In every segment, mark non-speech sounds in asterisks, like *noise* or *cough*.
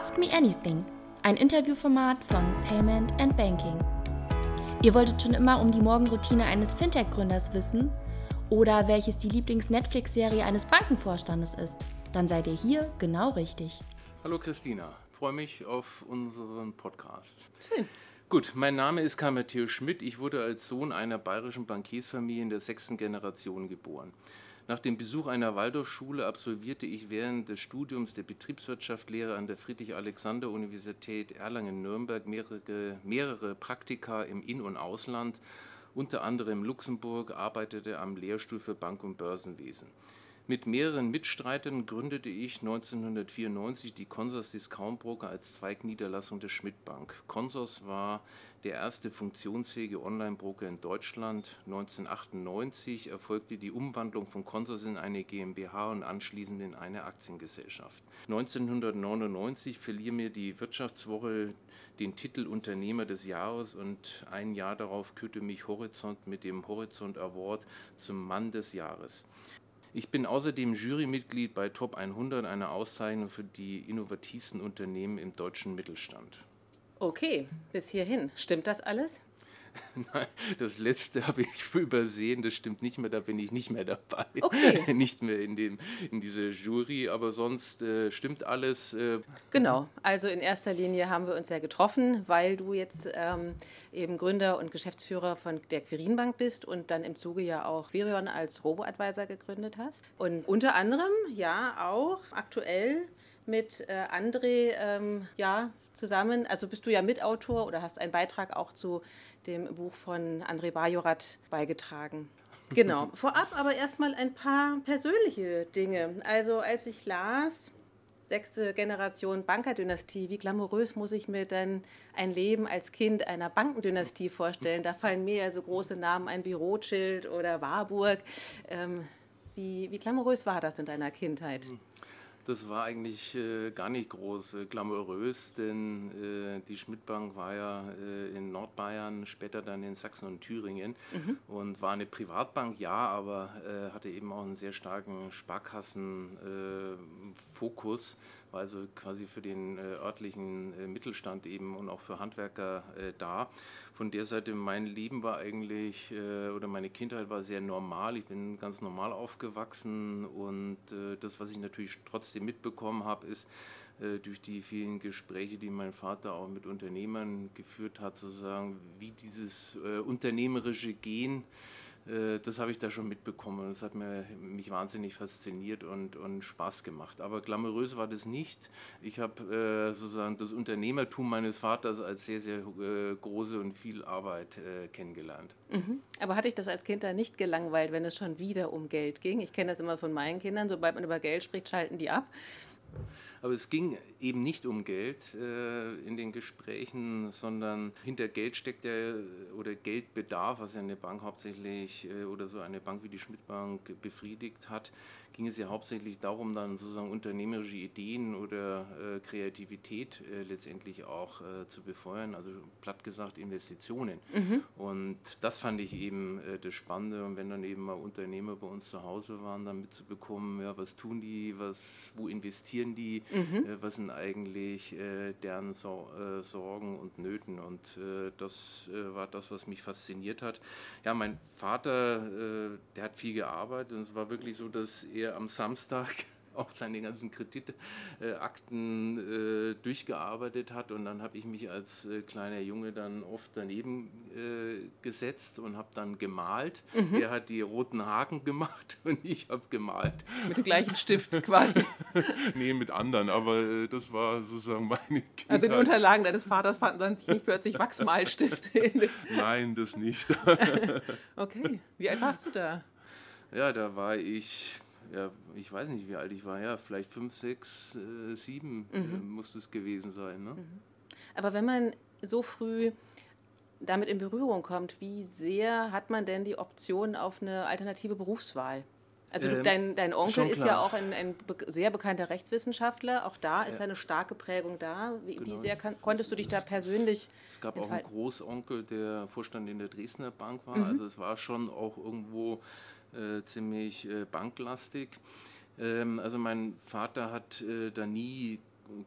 Ask Me Anything, ein Interviewformat von Payment and Banking. Ihr wolltet schon immer um die Morgenroutine eines Fintech-Gründers wissen oder welches die Lieblings-Netflix-Serie eines Bankenvorstandes ist? Dann seid ihr hier genau richtig. Hallo Christina, freue mich auf unseren Podcast. Schön. Gut, mein Name ist Karl Matthäus Schmidt. Ich wurde als Sohn einer bayerischen Bankiersfamilie in der sechsten Generation geboren. Nach dem Besuch einer Waldorfschule absolvierte ich während des Studiums der Betriebswirtschaftslehre an der Friedrich-Alexander-Universität Erlangen-Nürnberg mehrere, mehrere Praktika im In- und Ausland, unter anderem Luxemburg, arbeitete am Lehrstuhl für Bank- und Börsenwesen. Mit mehreren Mitstreitern gründete ich 1994 die Consors Discount Broker als Zweigniederlassung der Schmidt Bank. Consors war der erste funktionsfähige Online-Broker in Deutschland. 1998 erfolgte die Umwandlung von Consors in eine GmbH und anschließend in eine Aktiengesellschaft. 1999 verlieh mir die Wirtschaftswoche den Titel Unternehmer des Jahres und ein Jahr darauf kürte mich Horizont mit dem Horizont Award zum Mann des Jahres. Ich bin außerdem Jurymitglied bei Top 100, einer Auszeichnung für die innovativsten Unternehmen im deutschen Mittelstand. Okay, bis hierhin. Stimmt das alles? *laughs* Nein, das letzte *laughs* habe ich übersehen, das stimmt nicht mehr, da bin ich nicht mehr dabei. Okay. *laughs* nicht mehr in, dem, in dieser Jury, aber sonst äh, stimmt alles. Äh genau, also in erster Linie haben wir uns ja getroffen, weil du jetzt ähm, eben Gründer und Geschäftsführer von der Quirinbank bist und dann im Zuge ja auch Virion als Robo-Advisor gegründet hast. Und unter anderem ja auch aktuell mit äh, André ähm, ja, zusammen, also bist du ja Mitautor oder hast einen Beitrag auch zu dem Buch von André Bajorat beigetragen. *laughs* Genau. Vorab aber erstmal ein paar persönliche Dinge. Also als ich las, sechste Generation Bankerdynastie, wie glamourös muss ich mir denn ein Leben als Kind einer Bankendynastie vorstellen? Da fallen mir ja so große Namen ein wie Rothschild oder Warburg. Ähm, wie, wie glamourös war das in deiner Kindheit? Das war eigentlich äh, gar nicht groß äh, glamourös, denn äh, die Schmidtbank war ja äh, in Nordbayern, später dann in Sachsen und Thüringen mhm. und war eine Privatbank, ja, aber äh, hatte eben auch einen sehr starken Sparkassenfokus, war also quasi für den äh, örtlichen Mittelstand eben und auch für Handwerker da von der Seite, mein Leben war eigentlich, äh, oder meine Kindheit war sehr normal. Ich bin ganz normal aufgewachsen und äh, das, was ich natürlich trotzdem mitbekommen habe, ist, äh, durch die vielen Gespräche, die mein Vater auch mit Unternehmern geführt hat, sozusagen, wie dieses unternehmerische Gen äh, das habe ich da schon mitbekommen. Das hat mir, mich wahnsinnig fasziniert und, und Spaß gemacht. Aber glamourös war das nicht. Ich habe äh, sozusagen das Unternehmertum meines Vaters als sehr, sehr äh, große und viel Arbeit äh, kennengelernt. Mhm. Aber hatte ich das als Kind da nicht gelangweilt, wenn es schon wieder um Geld ging? Ich kenne das immer von meinen Kindern. Sobald man über Geld spricht, schalten die ab. Aber es ging eben nicht um Geld äh, in den Gesprächen, sondern hinter Geld steckt ja oder Geldbedarf, was ja eine Bank hauptsächlich äh, oder so eine Bank wie die Schmidtbank befriedigt hat, ging es ja hauptsächlich darum, dann sozusagen unternehmerische Ideen oder äh, Kreativität äh, letztendlich auch äh, zu befeuern, also platt gesagt Investitionen. Mhm. Und das fand ich eben äh, das Spannende. Und wenn dann eben mal Unternehmer bei uns zu Hause waren, dann mitzubekommen, ja, was tun die, was, wo investieren die, mhm. Was sind eigentlich äh, deren so Sorgen und Nöten. Und das war das, was mich fasziniert hat. Ja, mein Vater, der hat viel gearbeitet und es war wirklich so, dass er am Samstag *laughs* *laughs* auch seine ganzen Kreditakten äh, durchgearbeitet hat und dann habe ich mich als äh, kleiner Junge dann oft daneben äh, gesetzt und habe dann gemalt. Mhm. Er hat die roten Haken gemacht *laughs* und ich habe gemalt. Mit dem gleichen Stift *laughs* quasi. nee, mit anderen, aber äh, das war sozusagen meine Kindheit. Also in den Unterlagen deines Vaters fanden dann nicht plötzlich Wachsmalstifte. Nein, das nicht. okay, wie alt warst du da? Ja, da war ich ja, ich weiß nicht, wie alt ich war, ja, vielleicht fünf, sechs, äh, sieben äh, mhm. äh, muss es gewesen sein. Ne? Mhm. Aber wenn man so früh damit in Berührung kommt, wie sehr hat man denn die Option auf eine alternative Berufswahl? Also ähm, dein, dein Onkel ist ja auch ein, ein sehr bekannter Rechtswissenschaftler. Auch da ist ja. eine starke Prägung da. Wie, genau. wie sehr kann, konntest du dich da persönlich Es gab entfalten? auch einen Großonkel, der Vorstand in der Dresdner Bank war. Mhm. Also es war schon auch irgendwo äh, ziemlich äh, banklastig. Ähm, also mein Vater hat äh, da nie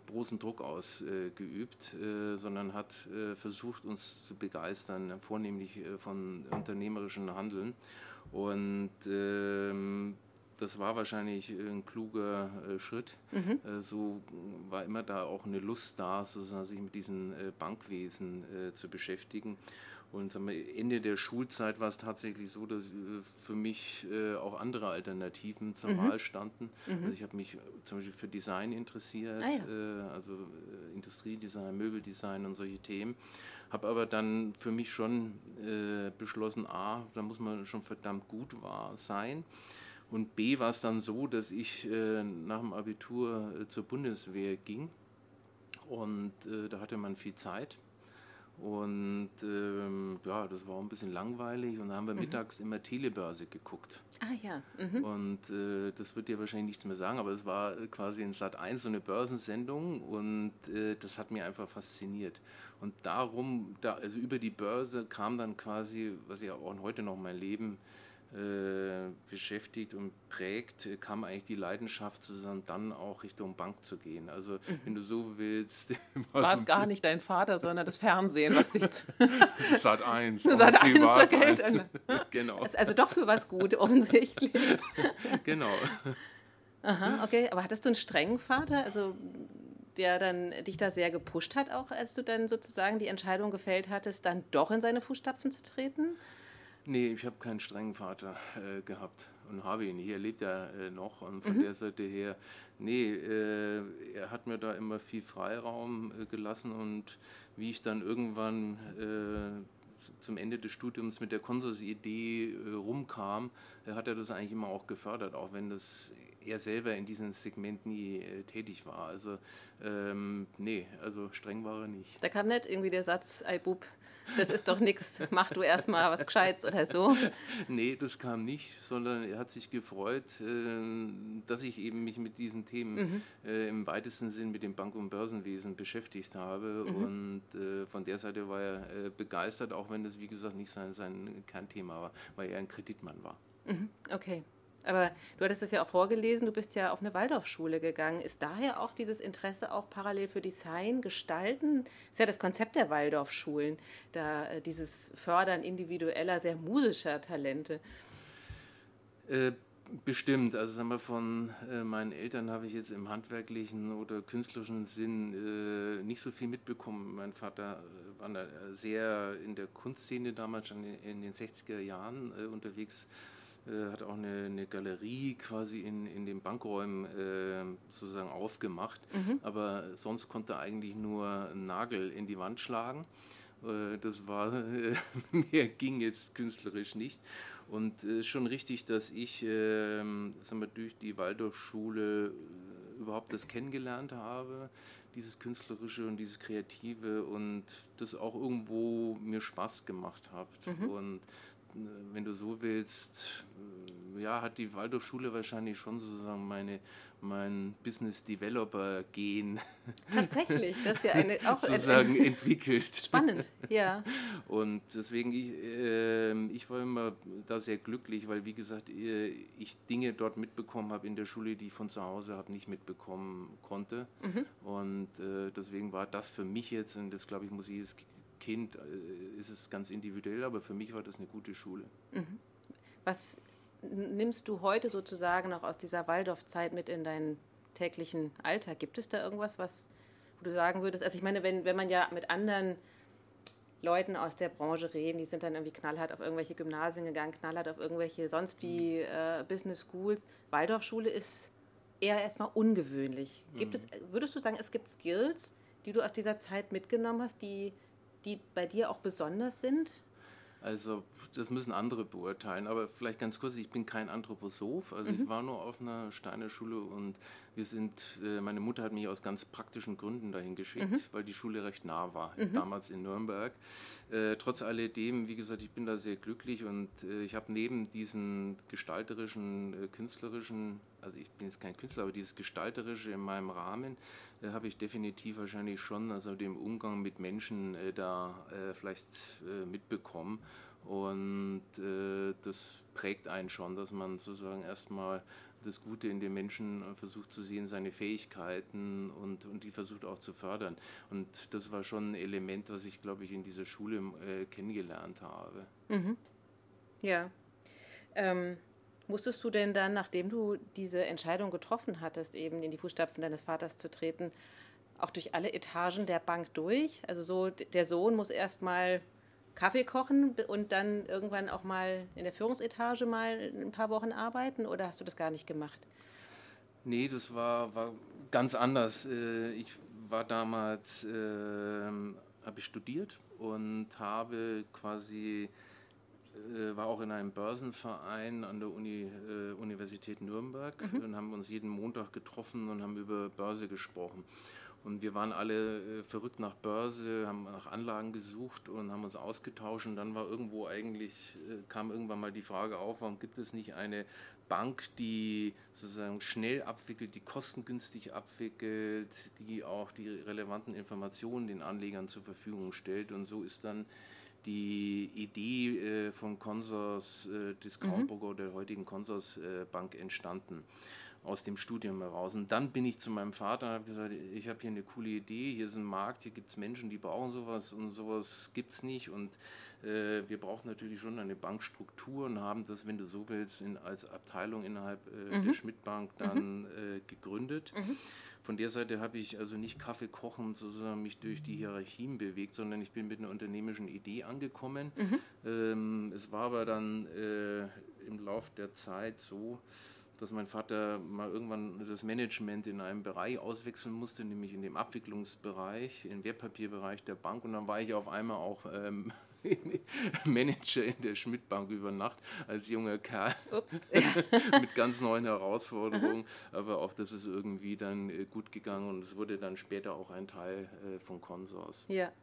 großen Druck ausgeübt, äh, sondern hat äh, versucht, uns zu begeistern, vornehmlich von unternehmerischen Handeln. Und ähm, das war wahrscheinlich ein kluger äh, Schritt. Mhm. Äh, so war immer da auch eine Lust da, sozusagen sich mit diesem äh, Bankwesen zu beschäftigen. Und Ende der Schulzeit war es tatsächlich so, dass für mich auch andere Alternativen zur mhm. Wahl standen. Mhm. Also ich habe mich zum Beispiel für Design interessiert, ah, ja. also Industriedesign, Möbeldesign und solche Themen. Habe aber dann für mich schon beschlossen, a, da muss man schon verdammt gut war, sein. Und B war es dann so, dass ich äh, nach dem Abitur äh, zur Bundeswehr ging. Und äh, da hatte man viel Zeit. Und ähm, ja, das war auch ein bisschen langweilig. Und da haben wir mhm. mittags immer Telebörse geguckt. Ah ja. Mhm. Und äh, das wird dir wahrscheinlich nichts mehr sagen, aber es war quasi in Sat 1 so eine Börsensendung und äh, das hat mir einfach fasziniert. Und darum, da, also über die Börse kam dann quasi, was ja auch heute noch mein Leben äh, beschäftigt und prägt, kam eigentlich die Leidenschaft zusammen, dann auch Richtung Bank zu gehen. Also mhm. wenn du so willst. *laughs* War es gar nicht dein Vater, sondern das Fernsehen, was dich... *laughs* Sat 1. *laughs* Sat 1 zur Geld. genau. Also doch für was gut, offensichtlich. genau. Aha, okay. Aber hattest du einen strengen Vater? Also der dann dich da sehr gepusht hat, auch als du dann sozusagen die Entscheidung gefällt hattest, dann doch in seine Fußstapfen zu treten? Nee, ich habe keinen strengen Vater äh, gehabt und habe ihn. Hier lebt er äh, noch und von mhm. der Seite her, nee, äh, er hat mir da immer viel Freiraum äh, gelassen und wie ich dann irgendwann äh, zum Ende des Studiums mit der Konsorsidee äh, rumkam, hat er das eigentlich immer auch gefördert, auch wenn das er selber in diesem Segment nie tätig war. Also ähm, nee, also streng war er nicht. Da kam nicht irgendwie der Satz, ei Bub, das ist doch nichts, mach du erstmal was Gescheites oder so. Nee, das kam nicht, sondern er hat sich gefreut, äh, dass ich eben mich mit diesen Themen mhm. Äh, im weitesten Sinn mit dem Bank- und Börsenwesen beschäftigt habe. Mhm. Und äh, von der Seite war er begeistert, auch wenn das, wie gesagt, nicht sein, sein Kernthema war, weil er ein Kreditmann war. Mhm. Okay. Aber du hattest das ja auch vorgelesen, du bist ja auf eine Waldorfschule gegangen. Ist daher auch dieses Interesse auch parallel für Design, Gestalten? Das ist ja das Konzept der Waldorfschulen, da äh, dieses Fördern individueller, sehr musischer Talente. Äh, bestimmt. Also sagen wir, von äh, meinen Eltern habe ich jetzt im handwerklichen oder künstlerischen Sinn nicht so viel mitbekommen. Mein Vater war sehr in der Kunstszene damals schon in, den 60er Jahren unterwegs äh, hat auch eine, eine, Galerie quasi in, in den Bankräumen äh, sozusagen aufgemacht. Mhm. Aber sonst konnte er eigentlich nur einen Nagel in die Wand schlagen. Äh, das war, äh, *laughs* mehr ging jetzt künstlerisch nicht. Und es ist schon richtig, dass ich ähm, sagen wir, durch die Waldorfschule äh, überhaupt das kennengelernt habe, dieses Künstlerische und dieses Kreative und das auch irgendwo mir Spaß gemacht hat. Mhm. Und wenn du so willst, äh, ja, hat die Waldorfschule wahrscheinlich schon sozusagen meine, mein Business Developer Gen. *laughs* Tatsächlich, das ist ja eine *laughs* auch sozusagen entwickelt. Spannend, ja. *laughs* Und deswegen ich, äh, ich war immer da sehr glücklich, weil wie gesagt äh, ich Dinge dort mitbekommen habe in der Schule, die ich von zu Hause habe nicht mitbekommen konnte. Mhm. Und äh, deswegen war das für mich jetzt und das glaube ich muss jedes Kind äh, ist es ganz individuell, aber für mich war das eine gute Schule. Mhm. Was nimmst du heute sozusagen noch aus dieser Waldorfzeit mit in deinen täglichen Alltag? Gibt es da irgendwas, was wo du sagen würdest? Also ich meine, wenn, wenn man ja mit anderen Leuten aus der Branche reden, die sind dann irgendwie knallhart auf irgendwelche Gymnasien gegangen, knallhart auf irgendwelche sonst wie äh, Business Schools. Waldorfschule ist eher erstmal ungewöhnlich. Gibt mhm. es, würdest du sagen, es gibt Skills, die du aus dieser Zeit mitgenommen hast, die die bei dir auch besonders sind? Also das müssen andere beurteilen, aber vielleicht ganz kurz, ich bin kein Anthroposoph, also mhm. ich war nur auf einer Steiner Schule und wir sind, äh, meine Mutter hat mich aus ganz praktischen Gründen dahin geschickt, mhm. weil die Schule recht nah war, mhm. damals in Nürnberg. Äh, trotz alledem, wie gesagt, ich bin da sehr glücklich und äh, ich habe neben diesen gestalterischen, äh, künstlerischen, also ich bin jetzt kein Künstler, aber dieses gestalterische in meinem Rahmen äh, habe ich definitiv wahrscheinlich schon, also den Umgang mit Menschen da vielleicht mitbekommen. Und das prägt einen schon, dass man sozusagen erstmal das Gute in den Menschen versucht zu sehen, seine Fähigkeiten und, und die versucht auch zu fördern. Und das war schon ein Element, was ich, glaube ich, in dieser Schule äh, kennengelernt habe. Mhm. Ja. Ähm, musstest du denn dann, nachdem du diese Entscheidung getroffen hattest, eben in die Fußstapfen deines Vaters zu treten, auch durch alle Etagen der Bank durch? Also so, der Sohn muss erstmal Kaffee kochen und dann irgendwann auch mal in der Führungsetage mal ein paar Wochen arbeiten oder hast du das gar nicht gemacht? Nee, das war, war ganz anders. Äh, ich war damals, äh, habe ich studiert und habe quasi, äh, war auch in einem Börsenverein an der Uni, äh, Universität Nürnberg mhm. und haben uns jeden Montag getroffen und haben über Börse gesprochen. Und wir waren alle äh, verrückt nach Börse, haben nach Anlagen gesucht und haben uns ausgetauscht. Und dann war irgendwo eigentlich, äh, kam irgendwann mal die Frage auf, warum gibt es nicht eine Bank, die sozusagen schnell abwickelt, die kostengünstig abwickelt, die auch die relevanten Informationen den Anlegern zur Verfügung stellt. Und so ist dann die Idee äh, von Consors äh, Discountbroker mhm. der heutigen Consors äh, Bank entstanden aus dem Studium heraus. Und dann bin ich zu meinem Vater und habe gesagt, ich habe hier eine coole Idee, hier ist ein Markt, hier gibt es Menschen, die brauchen sowas und sowas gibt es nicht. Und äh, wir brauchen natürlich schon eine Bankstruktur und haben das, wenn du so willst, in, als Abteilung innerhalb äh, mhm. der Schmidt-Bank dann mhm. äh, gegründet. Mhm. Von der Seite habe ich also nicht Kaffee kochen, sozusagen mich durch die Hierarchien bewegt, sondern ich bin mit einer unternehmischen Idee angekommen. Mhm. Ähm, es war aber dann äh, im Lauf der Zeit so, dass mein Vater mal irgendwann das Management in einem Bereich auswechseln musste, nämlich in dem Abwicklungsbereich, im Wertpapierbereich der Bank. Und dann war ich auf einmal auch ähm, *laughs* Manager in der Schmidt-Bank über Nacht als junger Kerl Ups, *laughs* mit ganz neuen Herausforderungen. Aber auch das ist irgendwie dann äh, gut gegangen und es wurde dann später auch ein Teil äh, von Consors. Ja,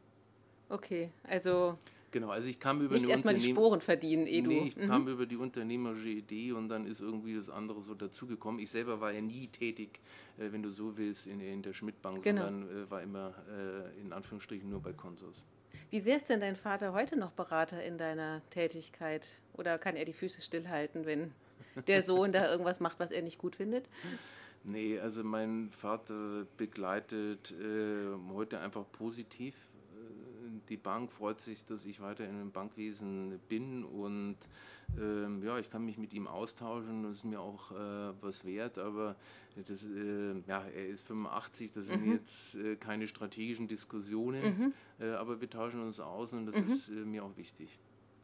okay. Also Genau, also ich kam über Nicht erstmal die Sporen verdienen, eh Nee, ich mhm. kam über die unternehmerische Idee und dann ist irgendwie das andere so dazugekommen. Ich selber war ja nie tätig, äh, wenn du so willst, in, in der Schmidtbank, genau. sondern äh, war immer äh, in Anführungsstrichen nur bei Consors. Wie sehr ist denn dein Vater heute noch Berater in deiner Tätigkeit? Oder kann er die Füße stillhalten, wenn der Sohn da irgendwas macht, was er nicht gut findet? Nee, also mein Vater begleitet äh, heute einfach positiv die Bank freut sich, dass ich weiter im Bankwesen bin und ähm, ja, ich kann mich mit ihm austauschen, das ist mir auch äh, was wert, aber das, äh, ja, er ist 85, das sind mhm. jetzt äh, keine strategischen Diskussionen, mhm. Äh, aber wir tauschen uns aus und das mhm. ist äh, mir auch wichtig.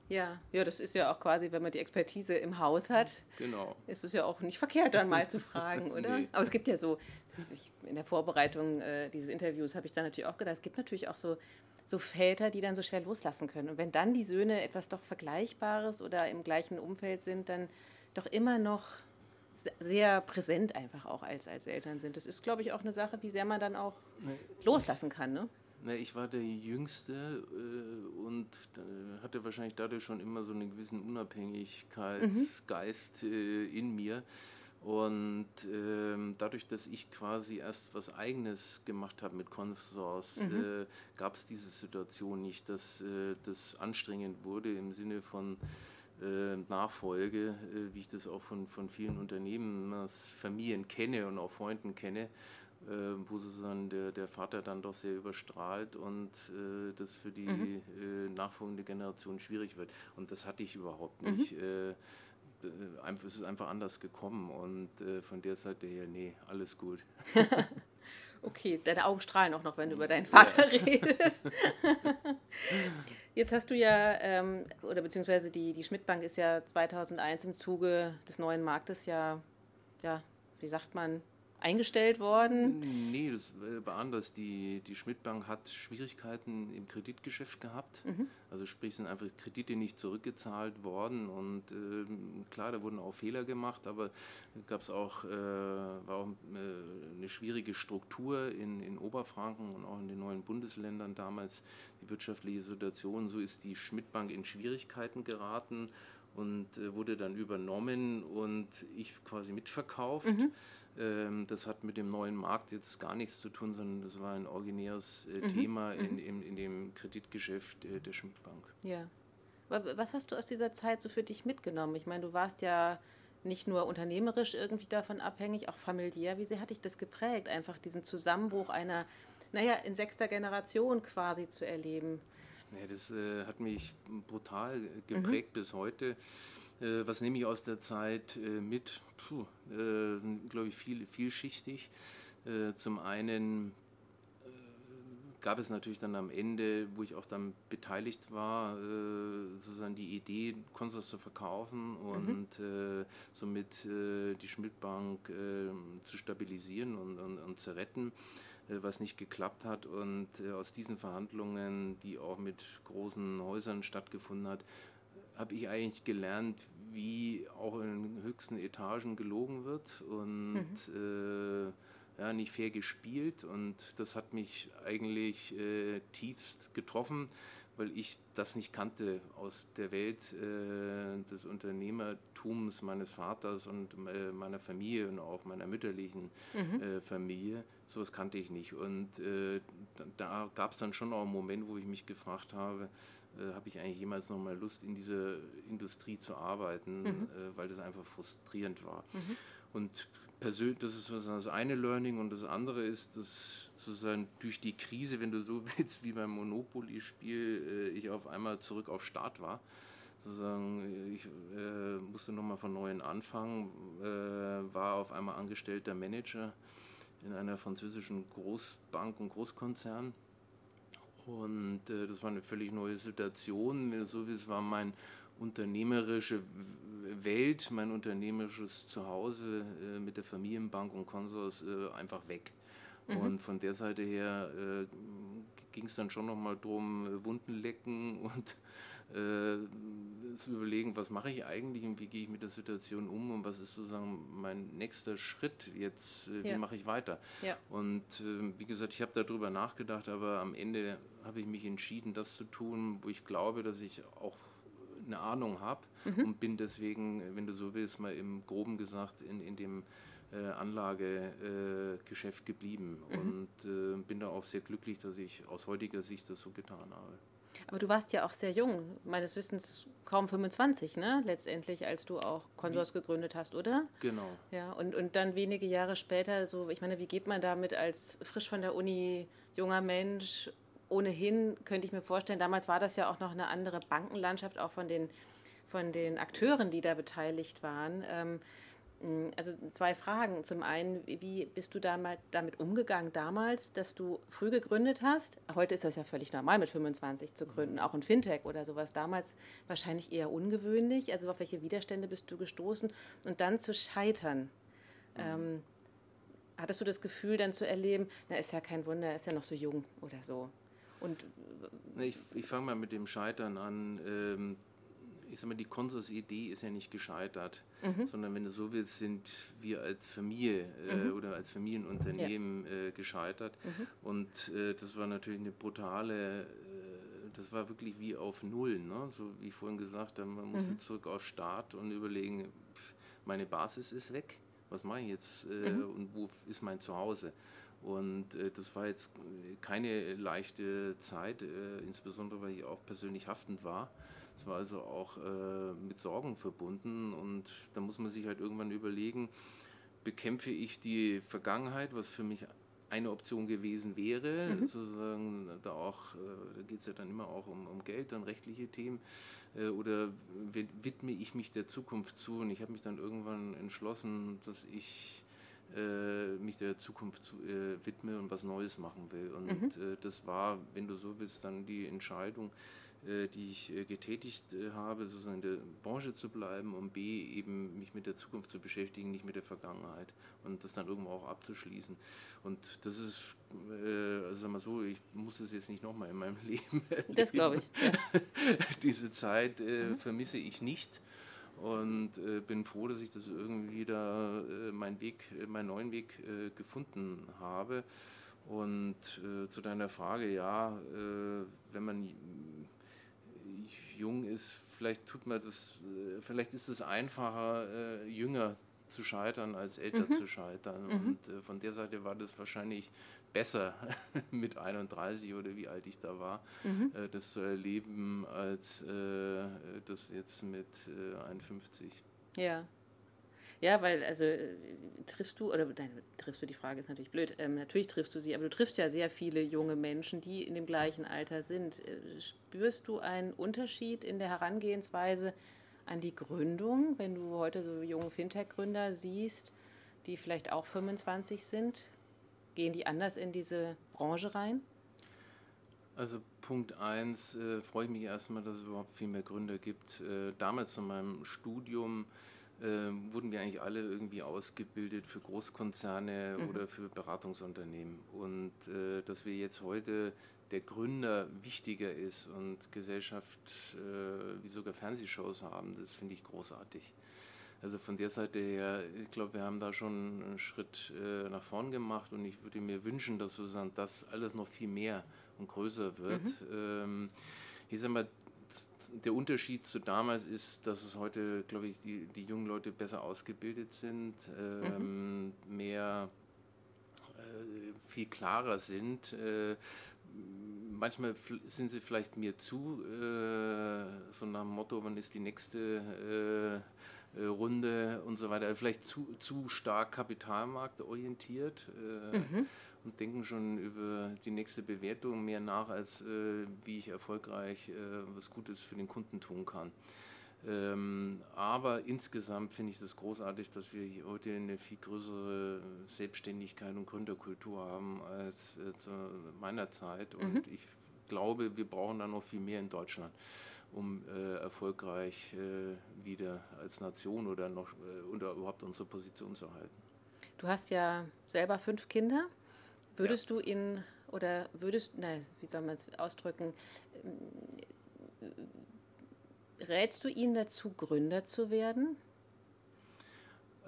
Ja, ja, das ist ja auch quasi, wenn man die Expertise im Haus hat, genau. ist es ja auch nicht verkehrt, dann mal zu fragen, *laughs* oder? Nee. Aber es gibt ja so, ich, in der Vorbereitung äh, dieses Interviews habe ich dann natürlich auch gedacht, es gibt natürlich auch so so Väter, die dann so schwer loslassen können. Und wenn dann die Söhne etwas doch Vergleichbares oder im gleichen Umfeld sind, dann doch immer noch sehr präsent einfach auch als, als Eltern sind. Das ist, glaube ich, auch eine Sache, wie sehr man dann auch nee, loslassen kann. Ne? Nee, ich war der Jüngste äh, und äh, hatte wahrscheinlich dadurch schon immer so einen gewissen Unabhängigkeitsgeist mhm. äh, in mir. Und ähm, dadurch, dass ich quasi erst was Eigenes gemacht habe mit Consors, mhm. äh, gab es diese Situation nicht, dass äh, das anstrengend wurde im Sinne von äh, Nachfolge, äh, wie ich das auch von, von vielen Unternehmensfamilien kenne und auch Freunden kenne, wo sozusagen der, der Vater dann doch sehr überstrahlt und äh, das für die mhm. nachfolgende Generation schwierig wird. Und das hatte ich überhaupt nicht. Mhm äh, es ist einfach anders gekommen und äh, von der Seite her, nee, alles gut. *laughs* *laughs* okay, deine Augen strahlen auch noch, wenn du über deinen Vater ja. *laughs* redest. Jetzt hast du ja, ähm, oder beziehungsweise die, die Schmidt-Bank ist ja 2001 im Zuge des neuen Marktes ja, ja, wie sagt man, eingestellt worden? Nee, das war anders. Die, die Schmidt-Bank hat Schwierigkeiten im Kreditgeschäft gehabt. Mhm. Also sprich, sind einfach Kredite nicht zurückgezahlt worden. Und äh, klar, da wurden auch Fehler gemacht, aber gab es auch, äh, war auch äh, eine schwierige Struktur in, in Oberfranken und auch in den neuen Bundesländern damals die wirtschaftliche Situation. So ist die Schmidt-Bank in Schwierigkeiten geraten und äh, wurde dann übernommen und ich quasi mitverkauft. Mhm. Ähm, das hat mit dem neuen Markt jetzt gar nichts zu tun, sondern das war ein originäres äh, mhm. Thema in, mhm. in, in, dem Kreditgeschäft äh, der Schmidt-Bank. Ja. Was hast du aus dieser Zeit so für dich mitgenommen? Ich meine, du warst ja nicht nur unternehmerisch irgendwie davon abhängig, auch familiär. Wie sehr hat dich das geprägt, einfach diesen Zusammenbruch einer, naja, in sechster Generation quasi zu erleben? Ja, das äh, hat mich brutal geprägt mhm. bis heute. Äh, was nehme ich aus der Zeit äh, mit? Äh, glaube ich, viel, vielschichtig. Äh, zum einen gab es natürlich dann am Ende, wo ich auch dann beteiligt war, äh, sozusagen die Idee, Konsors zu verkaufen und mhm. äh, somit äh, die Schmidtbank äh, zu stabilisieren und, und, und zu retten, äh, was nicht geklappt hat. Und äh, aus diesen Verhandlungen, die auch mit großen Häusern stattgefunden hat, habe ich eigentlich gelernt, wie auch in höchsten Etagen gelogen wird und mhm ja, nicht fair gespielt und das hat mich eigentlich äh, tiefst getroffen, weil ich das nicht kannte aus der Welt äh, des Unternehmertums meines Vaters und äh, meiner Familie und auch meiner mütterlichen mhm. Äh, Familie. Sowas kannte ich nicht und äh, da gab es dann schon auch einen Moment, wo ich mich gefragt habe, äh, habe ich eigentlich jemals noch mal Lust in dieser Industrie zu arbeiten, mhm. weil das einfach frustrierend war. Mhm. Und persönlich, das ist das eine Learning und das andere ist, dass sozusagen durch die Krise, wenn du so *laughs* willst, wie beim Monopoly-Spiel, äh, ich auf einmal zurück auf Start war. Sozusagen, ich äh, musste nochmal von neuem anfangen, äh, war auf einmal angestellter Manager in einer französischen Großbank und Großkonzern. Und äh, das war eine völlig neue Situation. So wie es war mein unternehmerische Welt, mein unternehmerisches Zuhause äh, mit der Familienbank und Konsors äh, einfach weg. Mhm. Und von der Seite her äh, ging es dann schon nochmal darum, äh, Wunden lecken *laughs* und äh, zu überlegen, was mache ich eigentlich und wie gehe ich mit der Situation um und was ist sozusagen mein nächster Schritt jetzt, äh, wie ja. mache ich weiter. Ja. Und wie gesagt, ich habe darüber nachgedacht, aber am Ende habe ich mich entschieden, das zu tun, wo ich glaube, dass ich auch eine Ahnung habe mhm. und bin deswegen, wenn du so willst, mal im Groben gesagt, in, in dem äh, Anlagegeschäft äh, geblieben mhm. und äh, bin da auch sehr glücklich, dass ich aus heutiger Sicht das so getan habe. Aber du warst ja auch sehr jung, meines Wissens kaum 25, ne? Letztendlich, als du auch Konsors gegründet hast, oder? Genau. Ja, und, und dann wenige Jahre später, so, ich meine, wie geht man damit als frisch von der Uni junger Mensch ohnehin könnte ich mir vorstellen, damals war das ja auch noch eine andere Bankenlandschaft, auch von den, von den Akteuren, die da beteiligt waren. Ähm, also zwei Fragen. Zum einen, wie bist du damals damit umgegangen damals, dass du früh gegründet hast? Heute ist das ja völlig normal, mit 25 zu gründen, auch in Fintech oder sowas. Damals wahrscheinlich eher ungewöhnlich. Also auf welche Widerstände bist du gestoßen? Und dann zu scheitern. Mhm. Ähm, hattest du das Gefühl dann zu erleben, na ist ja kein Wunder, ist ja noch so jung oder so? Und ich, ich fange mal mit dem Scheitern an. Ähm, ich sag mal, die Konsors-Idee ist ja nicht gescheitert, mhm. sondern wenn du so willst, sind wir als Familie äh, mhm. oder als Familienunternehmen ja. äh, gescheitert. Mhm. Und äh, das war natürlich eine brutale, äh, das war wirklich wie auf Null. Ne? So wie vorhin gesagt man musste mhm. zurück auf Start und überlegen, pff, meine Basis ist weg, was mache ich jetzt äh, mhm. und wo ist mein Zuhause? Und äh, das war jetzt keine leichte Zeit, äh, insbesondere weil ich auch persönlich haftend war. Es war also auch äh, mit Sorgen verbunden und da muss man sich halt irgendwann überlegen, bekämpfe ich die Vergangenheit, was für mich eine Option gewesen wäre, mhm. sozusagen da auch, äh, da geht es ja dann immer auch um, um Geld, dann rechtliche Themen, äh, oder widme ich mich der Zukunft zu und ich habe mich dann irgendwann entschlossen, dass ich äh, mich der Zukunft zu, äh, widme und was Neues machen will. Und mhm. das war, wenn du so willst, dann die Entscheidung, die ich äh, getätigt äh, habe, sozusagen in der Branche zu bleiben und B, eben mich mit der Zukunft zu beschäftigen, nicht mit der Vergangenheit und das dann irgendwo auch abzuschließen. Und das ist, also sag mal so, ich muss es jetzt nicht nochmal in meinem *laughs* Leben erleben. Das glaube ich. Ja. *laughs* Diese Zeit mhm. vermisse ich nicht und äh, bin froh, dass ich das irgendwie da äh, meinen Weg, äh, meinen neuen Weg äh, gefunden habe. Und äh, zu deiner Frage, ja, äh, wenn man jung ist, vielleicht tut man das, vielleicht ist es einfacher, jünger zu scheitern, als älter mhm. zu scheitern. Mhm. Und äh, von der Seite war das wahrscheinlich besser *laughs* mit 31 oder wie alt ich da war, mhm. äh, das zu erleben, als äh, das jetzt mit 51. Äh, ja. Ja, weil, also äh, triffst du, oder nein, triffst du, die Frage ist natürlich blöd, ähm, natürlich triffst du sie, aber du triffst ja sehr viele junge Menschen, die in dem gleichen Alter sind. Äh, spürst du einen Unterschied in der Herangehensweise an die Gründung, wenn du heute so junge Fintech-Gründer siehst, die vielleicht auch 25 sind? Gehen die anders in diese Branche rein? Also Punkt 1 äh, freue ich mich erstmal, dass es überhaupt viel mehr Gründer gibt. Äh, damals von meinem Studium äh, wurden wir eigentlich alle irgendwie ausgebildet für Großkonzerne mhm. oder für Beratungsunternehmen. Und äh, dass wir jetzt heute der Gründer wichtiger ist und Gesellschaft äh, wie sogar Fernsehshows haben, das finde ich großartig. Also von der Seite her, ich glaube, wir haben da schon einen Schritt äh, nach vorn gemacht und ich würde mir wünschen, dass sozusagen das alles noch viel mehr und größer wird. Mhm. Ähm, ich sage mal, der Unterschied zu damals ist, dass es heute, glaube ich, die, die jungen Leute besser ausgebildet sind, ähm, mhm. mehr, äh, viel klarer sind. Äh, manchmal sind sie vielleicht mir zu, äh, so nach dem Motto, wann ist die nächste äh, äh, Runde und so weiter, vielleicht zu, zu stark kapitalmarktorientiert. Äh, mhm und denken schon über die nächste Bewertung mehr nach, als äh, wie ich erfolgreich äh, was Gutes für den Kunden tun kann. Ähm, aber insgesamt finde ich das großartig, dass wir hier heute eine viel größere Selbstständigkeit und Gründerkultur haben als äh, zu meiner Zeit. Und mhm. ich glaube, wir brauchen da noch viel mehr in Deutschland, um äh, erfolgreich äh, wieder als Nation oder noch äh, oder überhaupt unsere Position zu halten. Du hast ja selber fünf Kinder. Würdest ja. du ihn oder würdest, nein, wie soll man es ausdrücken, rätst du ihn dazu, Gründer zu werden?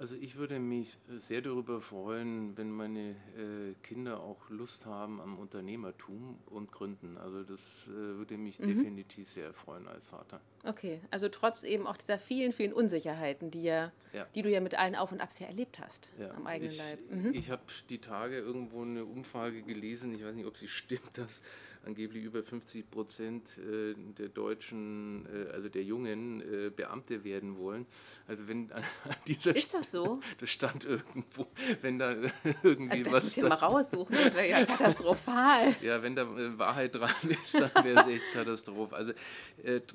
Also ich würde mich sehr darüber freuen, wenn meine äh, Kinder auch Lust haben am Unternehmertum und Gründen. Also das äh, würde mich mhm. definitiv sehr freuen als Vater. Okay, also trotz eben auch dieser vielen, vielen Unsicherheiten, die, ja, ja. die du ja mit allen Auf und Abs ja erlebt hast ja. am eigenen ich, Leib. Mhm. Ich habe die Tage irgendwo eine Umfrage gelesen, ich weiß nicht, ob sie *laughs* stimmt, dass angeblich über 50 Prozent äh, der Deutschen, äh, also der Jungen, äh, Beamte werden wollen. Also wenn an dieser Ist das so? *laughs* Das stand irgendwo, wenn da *laughs* irgendwie also das was... Das muss ich mal raussuchen, das wäre ja *laughs* katastrophal. ja, wenn da Wahrheit dran ist, dann wäre es echt katastrophal. Also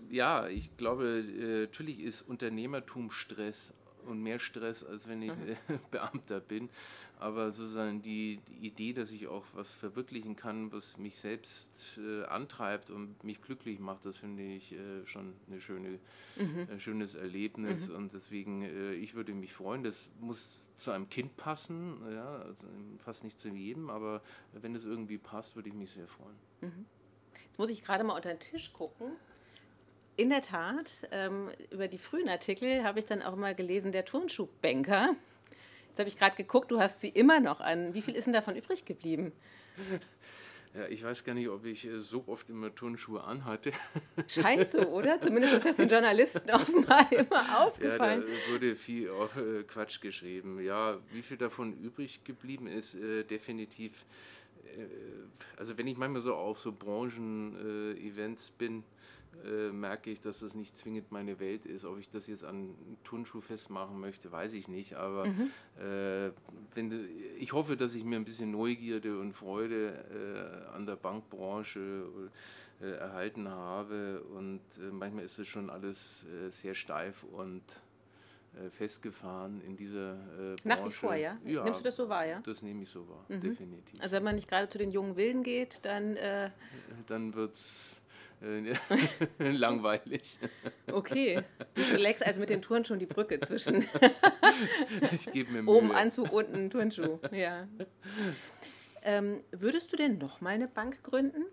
ja, ich glaube, natürlich ist Unternehmertum Stress und mehr Stress, als wenn ich mhm. *laughs* Beamter bin. Aber sozusagen die, die, Idee, dass ich auch was verwirklichen kann, was mich selbst äh, antreibt und mich glücklich macht, das finde ich äh, schon ein schöne, mhm. äh, schönes Erlebnis. Mhm. Und deswegen, äh, ich würde mich freuen. Das muss zu einem Kind passen. Ja, also passt nicht zu jedem, aber wenn es irgendwie passt, würde ich mich sehr freuen. Mhm. Jetzt muss ich gerade mal unter den Tisch gucken. In der Tat, ähm, über die frühen Artikel habe ich dann auch mal gelesen, der Turnschuhbanker. Jetzt habe ich gerade geguckt, du hast sie immer noch an. Wie viel ist denn davon übrig geblieben? Ja, ich weiß gar nicht, ob ich äh, so oft immer Turnschuhe anhatte. *laughs* Scheint so, oder? Zumindest ist das den Journalisten *laughs* offenbar immer aufgefallen. Ja, da wurde viel äh, Quatsch geschrieben. Ja, wie viel davon übrig geblieben ist, äh, definitiv. also wenn ich manchmal so auf so Branchen-Events bin, äh, merke ich, dass das nicht zwingend meine Welt ist. Ob ich das jetzt an Turnschuh festmachen möchte, weiß ich nicht. Aber mhm. äh, wenn, ich hoffe, dass ich mir ein bisschen Neugierde und Freude äh, an der Bankbranche äh, erhalten habe. Und äh, manchmal ist es schon alles sehr steif und festgefahren in dieser äh, Branche. Nach wie vor, ja? ja? Nimmst du das so wahr, ja? Das nehme ich so wahr, mhm. definitiv. Also wenn man nicht gerade zu den jungen Wilden geht, dann... Äh dann wird es *laughs* langweilig. Okay, du schlägst also mit den Touren schon die Brücke zwischen *laughs* ich gebe mir Mühe. oben Anzug, unten Turnschuh. Ja. *laughs* Ähm, würdest du denn noch mal eine Bank gründen?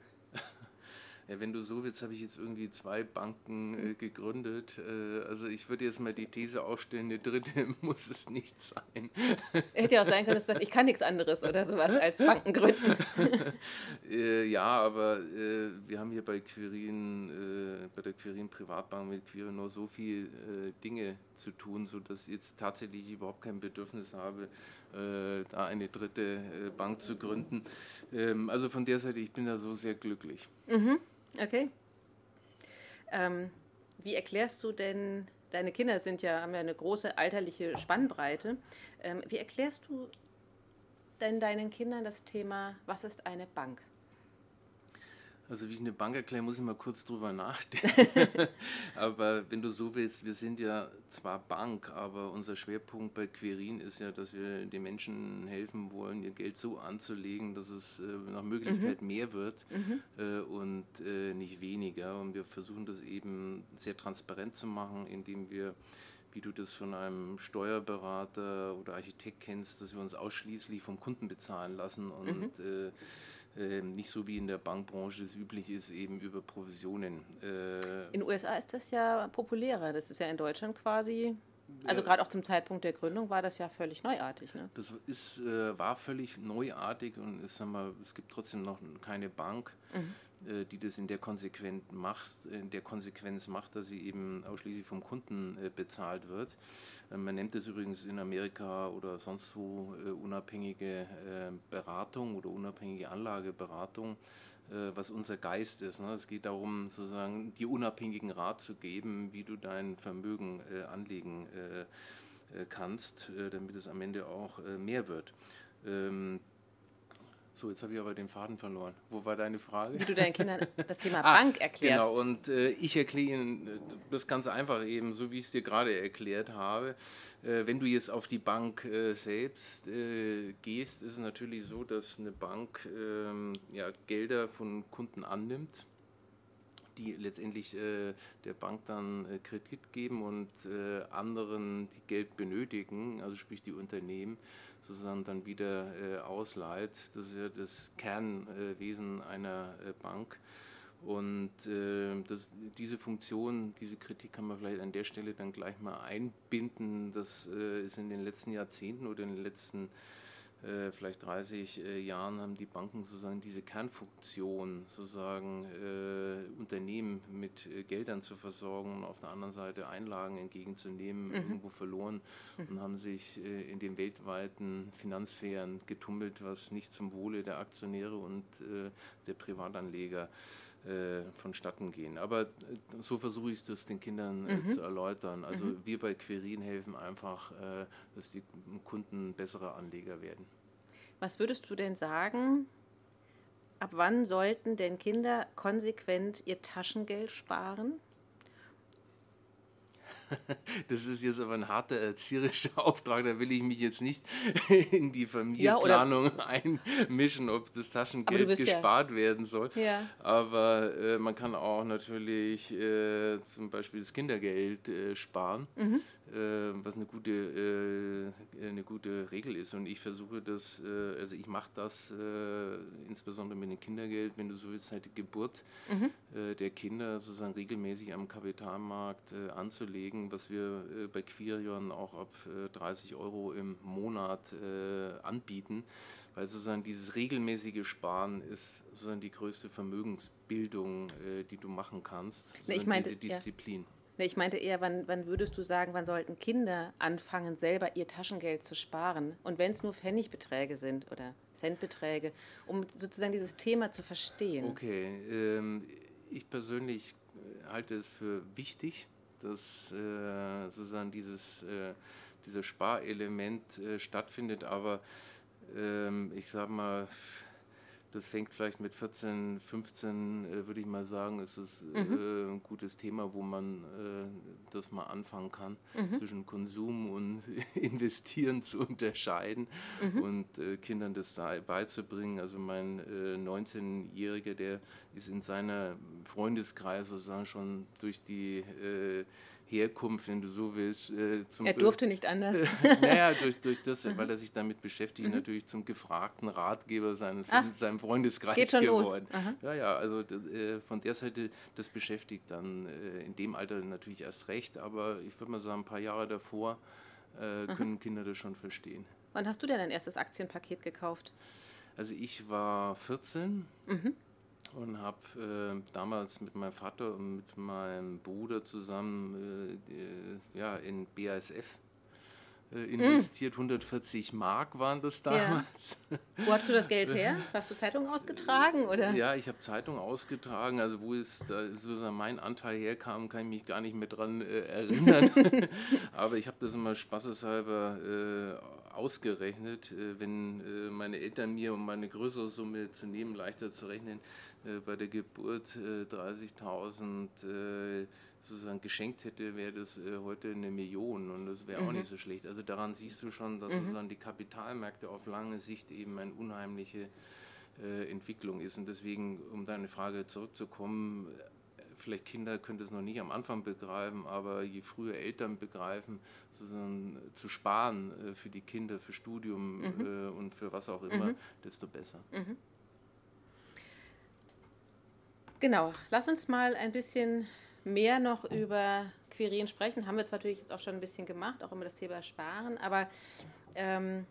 Ja, wenn du so willst, habe ich jetzt irgendwie zwei Banken äh, gegründet. Äh, also ich würde jetzt mal die These aufstellen, eine dritte *laughs* muss es nicht sein. *laughs* Hätte ja auch sein können, dass du sagst, ich kann nichts anderes oder sowas als Banken gründen. *laughs* äh, ja, aber äh, wir haben hier bei Quirin, äh, bei der Quirin Privatbank mit Quirin nur so viele äh, Dinge zu tun, sodass ich jetzt tatsächlich überhaupt kein Bedürfnis habe, da eine dritte Bank zu gründen. Ähm, also von der Seite, ich bin da so sehr glücklich. Mhm. Okay. Ähm, wie erklärst du denn, deine Kinder sind ja, haben ja eine große alterliche Spannbreite. Ähm, wie erklärst du denn deinen Kindern das Thema, was ist eine Bank? Also wie ich eine Bank erkläre, muss ich mal kurz drüber *laughs* nachdenken. *laughs* aber wenn du so willst, wir sind ja zwar Bank, aber unser Schwerpunkt bei Querin ist ja, dass wir den Menschen helfen wollen, ihr Geld so anzulegen, dass es äh, nach Möglichkeit mhm. mehr wird mhm. äh, und äh, nicht weniger. Und wir versuchen das eben sehr transparent zu machen, indem wir wie du das von einem Steuerberater oder Architekt kennst, dass wir uns ausschließlich vom Kunden bezahlen lassen und mhm. Äh, ähm, nicht so wie in der Bankbranche es üblich ist, eben über Provisionen. Äh, in den USA ist das ja populärer. Das ist ja in Deutschland quasi also gerade auch zum Zeitpunkt der Gründung war das ja völlig neuartig. Ne? Das ist, äh, war völlig neuartig und ist, sagen wir, es gibt trotzdem noch keine Bank, mhm. Äh, die das in der, Konsequenz macht, in der Konsequenz macht, dass sie eben ausschließlich vom Kunden äh, bezahlt wird. Äh, man nennt es übrigens in Amerika oder sonst wo unabhängige Beratung oder unabhängige Anlageberatung was unser Geist ist. Ne? Es geht darum, sozusagen dir unabhängigen Rat zu geben, wie du dein Vermögen anlegen kannst, damit es am Ende auch mehr wird. So, jetzt habe ich aber den Faden verloren. Wo war deine Frage? Wie du deinen Kindern *laughs* das Thema ah, Bank erklärst. Genau, und äh, ich erkläre Ihnen äh, das ganz einfach eben, so wie ich es dir gerade erklärt habe. Äh, wenn du jetzt auf die Bank äh, selbst äh, gehst, ist es natürlich so, dass eine Bank ähm, ja, Gelder von Kunden annimmt die letztendlich äh, der Bank dann Kredit geben und anderen, die Geld benötigen, also sprich die Unternehmen, sozusagen dann wieder äh, ausleiht. Das ist ja das Kernwesen einer äh, Bank. Und äh, das, diese Funktion, diese Kritik kann man vielleicht an der Stelle dann gleich mal einbinden. Das ist in den letzten Jahrzehnten oder in den letzten äh, vielleicht 30 äh, Jahren haben die Banken sozusagen diese Kernfunktion, sozusagen äh, Unternehmen mit äh, Geldern zu versorgen und auf der anderen Seite Einlagen entgegenzunehmen, mhm. irgendwo verloren mhm. und haben sich äh, in den weltweiten Finanzsphären getummelt, was nicht zum Wohle der Aktionäre und äh, der Privatanleger vonstatten gehen. Aber so versuche ich es den Kindern mhm. zu erläutern. Also mhm. wir bei Querin helfen einfach, dass die Kunden bessere Anleger werden. Was würdest du denn sagen, ab wann sollten denn Kinder konsequent ihr Taschengeld sparen? *laughs* Das ist jetzt aber ein harter erzieherischer *laughs* Auftrag, da will ich mich jetzt nicht *laughs* in die Familienplanung ja, einmischen, ob das Taschengeld gespart ja. werden soll. Ja. Aber äh, man kann auch natürlich äh, zum Beispiel das Kindergeld äh, sparen, mhm. Äh, was eine gute, äh, eine gute Regel ist. Und ich versuche das, äh, also ich mache das insbesondere mit dem Kindergeld, wenn du so willst, seit der Geburt mhm. der Kinder sozusagen regelmäßig am Kapitalmarkt anzulegen was wir bei Quirion auch ab 30 äh, Euro im Monat anbieten, weil sozusagen dieses regelmäßige Sparen ist sozusagen die größte Vermögensbildung, die du machen kannst. Ich meinte, diese Disziplin. Ja. Nee, ich meinte eher, wann, wann würdest du sagen, wann sollten Kinder anfangen, selber ihr Taschengeld zu sparen? Und wenn es nur Pfennigbeträge sind oder Centbeträge, um sozusagen dieses Thema zu verstehen. Okay, ähm, ich persönlich halte es für wichtig, dass äh, sozusagen dieses, äh, dieses Sparelement äh, stattfindet. Aber ähm, ich sage mal, das fängt vielleicht mit 14, 15, äh, würde ich mal sagen, ist es äh, mhm. ein gutes Thema, wo man äh, das mal anfangen kann, mhm. zwischen Konsum und *laughs* Investieren zu unterscheiden mhm. und äh, Kindern das da beizubringen. Also mein 19-Jähriger, äh, der ist in seiner Freundeskreis sozusagen schon durch die Herkunft, wenn du so willst. Äh, er durfte nicht anders. *laughs* naja, durch, durch das, weil er sich damit beschäftigt, mhm. natürlich zum gefragten Ratgeber seines Ach, seinem Freundeskreis geht schon geworden. Los. Ja, ja, also äh, von der Seite, das beschäftigt dann äh, in dem Alter natürlich erst recht, aber ich würde mal sagen, ein paar Jahre davor äh, können Kinder das schon verstehen. Wann hast du denn dein erstes Aktienpaket gekauft? Also ich war 14. Mhm und habe äh, damals mit meinem Vater und mit meinem Bruder zusammen äh, die, ja, in BASF äh, investiert. Mm. 140 Mark waren das damals. Ja. Wo hast du das Geld her? Hast du Zeitung ausgetragen? Oder? Ja, ich habe Zeitung ausgetragen. Also wo es da sozusagen mein Anteil herkam, kann ich mich gar nicht mehr dran äh, erinnern. *laughs* Aber ich habe das immer spaßeshalber äh, ausgerechnet, äh, wenn äh, meine Eltern mir, um meine größere Summe zu nehmen, leichter zu rechnen, äh, bei der Geburt 30.000 äh, äh, sozusagen geschenkt hätte, wäre das heute eine Million und das wäre mhm. auch nicht so schlecht. Also daran siehst du schon, dass mhm. sozusagen die Kapitalmärkte auf lange Sicht eben eine unheimliche Entwicklung ist. Und deswegen, um deine Frage zurückzukommen, vielleicht Kinder können das noch nicht am Anfang begreifen, aber je früher Eltern begreifen, sozusagen zu sparen für die Kinder, für Studium mhm. und für was auch immer, mhm. desto besser. Mhm. Genau, lass uns mal ein bisschen mehr noch über Quirin sprechen. Haben wir zwar natürlich jetzt auch schon ein bisschen gemacht, auch immer das Thema Sparen, aber ähm,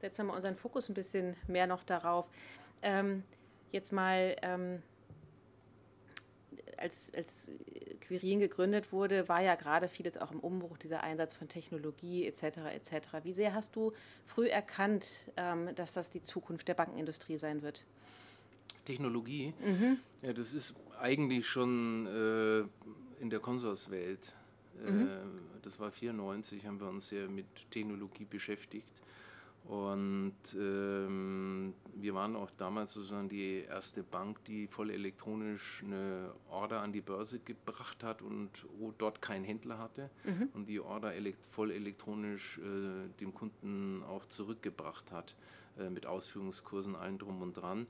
setzen wir mal unseren Fokus ein bisschen mehr noch darauf. Ähm, jetzt mal, ähm, als, als Quirin gegründet wurde, war ja gerade vieles auch im Umbruch, dieser Einsatz von Technologie etc. etc. Wie sehr hast du früh erkannt, ähm, dass das die Zukunft der Bankenindustrie sein wird? Technologie, mhm. ja, das ist eigentlich schon äh, in der Konsorswelt. Mhm. Äh, das war 94, haben wir uns sehr mit Technologie beschäftigt. Und ähm, wir waren auch damals sozusagen die erste Bank, die voll elektronisch eine Order an die Börse gebracht hat und dort keinen Händler hatte mhm. und die Order elekt voll elektronisch äh, dem Kunden auch zurückgebracht hat äh, mit Ausführungskursen, allen drum und dran.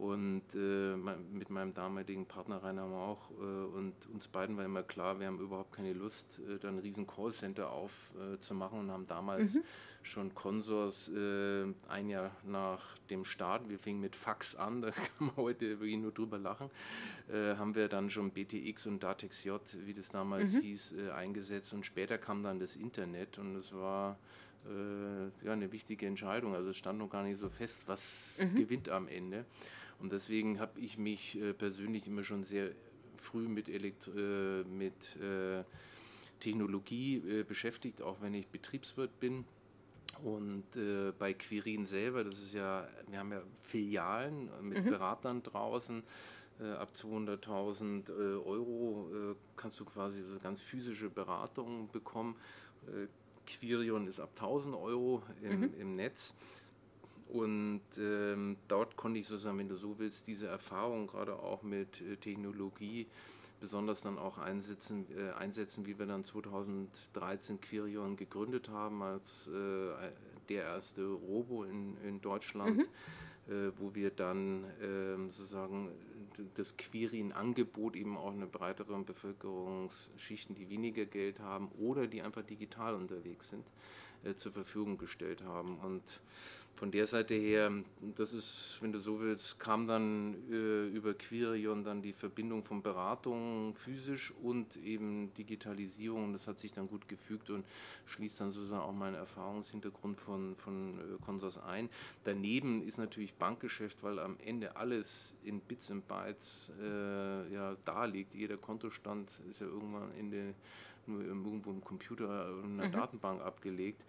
Und äh, mit meinem damaligen Partner Rainer Mauch äh, und uns beiden war immer klar, wir haben überhaupt keine Lust, äh, da ein riesen Callcenter aufzumachen und haben damals mhm. schon Consors äh, ein Jahr nach dem Start, wir fingen mit Fax an, *laughs* da kann man heute wirklich nur drüber lachen, äh, haben wir dann schon BTX und Datex J, wie das damals mhm. hieß, äh, eingesetzt und später kam dann das Internet und es war ja, eine wichtige Entscheidung. Also es stand noch gar nicht so fest, was mhm. gewinnt am Ende. Und deswegen habe ich mich äh, persönlich immer schon sehr früh mit, Elektro äh, mit äh, Technologie äh, beschäftigt, auch wenn ich Betriebswirt bin. Und äh, bei Quirin selber, das ist ja, wir haben ja Filialen mit mhm. Beratern draußen. Äh, ab 200.000 Euro kannst du quasi so ganz physische Beratungen bekommen. Quirion ist ab 1000 Euro im, mhm. im Netz. Und ähm, dort konnte ich sozusagen, wenn du so willst, diese Erfahrung gerade auch mit äh, Technologie besonders dann auch einsetzen, äh, einsetzen, wie wir dann 2013 Quirion gegründet haben als äh, der erste Robo in, in Deutschland, mhm. Äh, wo wir dann ähm, sozusagen das Quirin-Angebot eben auch eine breitere Bevölkerungsschichten, die weniger Geld haben oder die einfach digital unterwegs sind, äh, zur Verfügung gestellt haben. Und von der Seite her, das ist, wenn du so willst, kam dann äh, über Quirion dann die Verbindung von Beratung physisch und eben Digitalisierung. Das hat sich dann gut gefügt und schließt dann sozusagen auch meinen Erfahrungshintergrund von, von äh, Consors ein. Daneben ist natürlich Bankgeschäft, weil am Ende alles in Bits und Bytes äh, ja, da liegt. Jeder Kontostand ist ja irgendwann Ende nur irgendwo im Computer oder in einer mhm. Datenbank abgelegt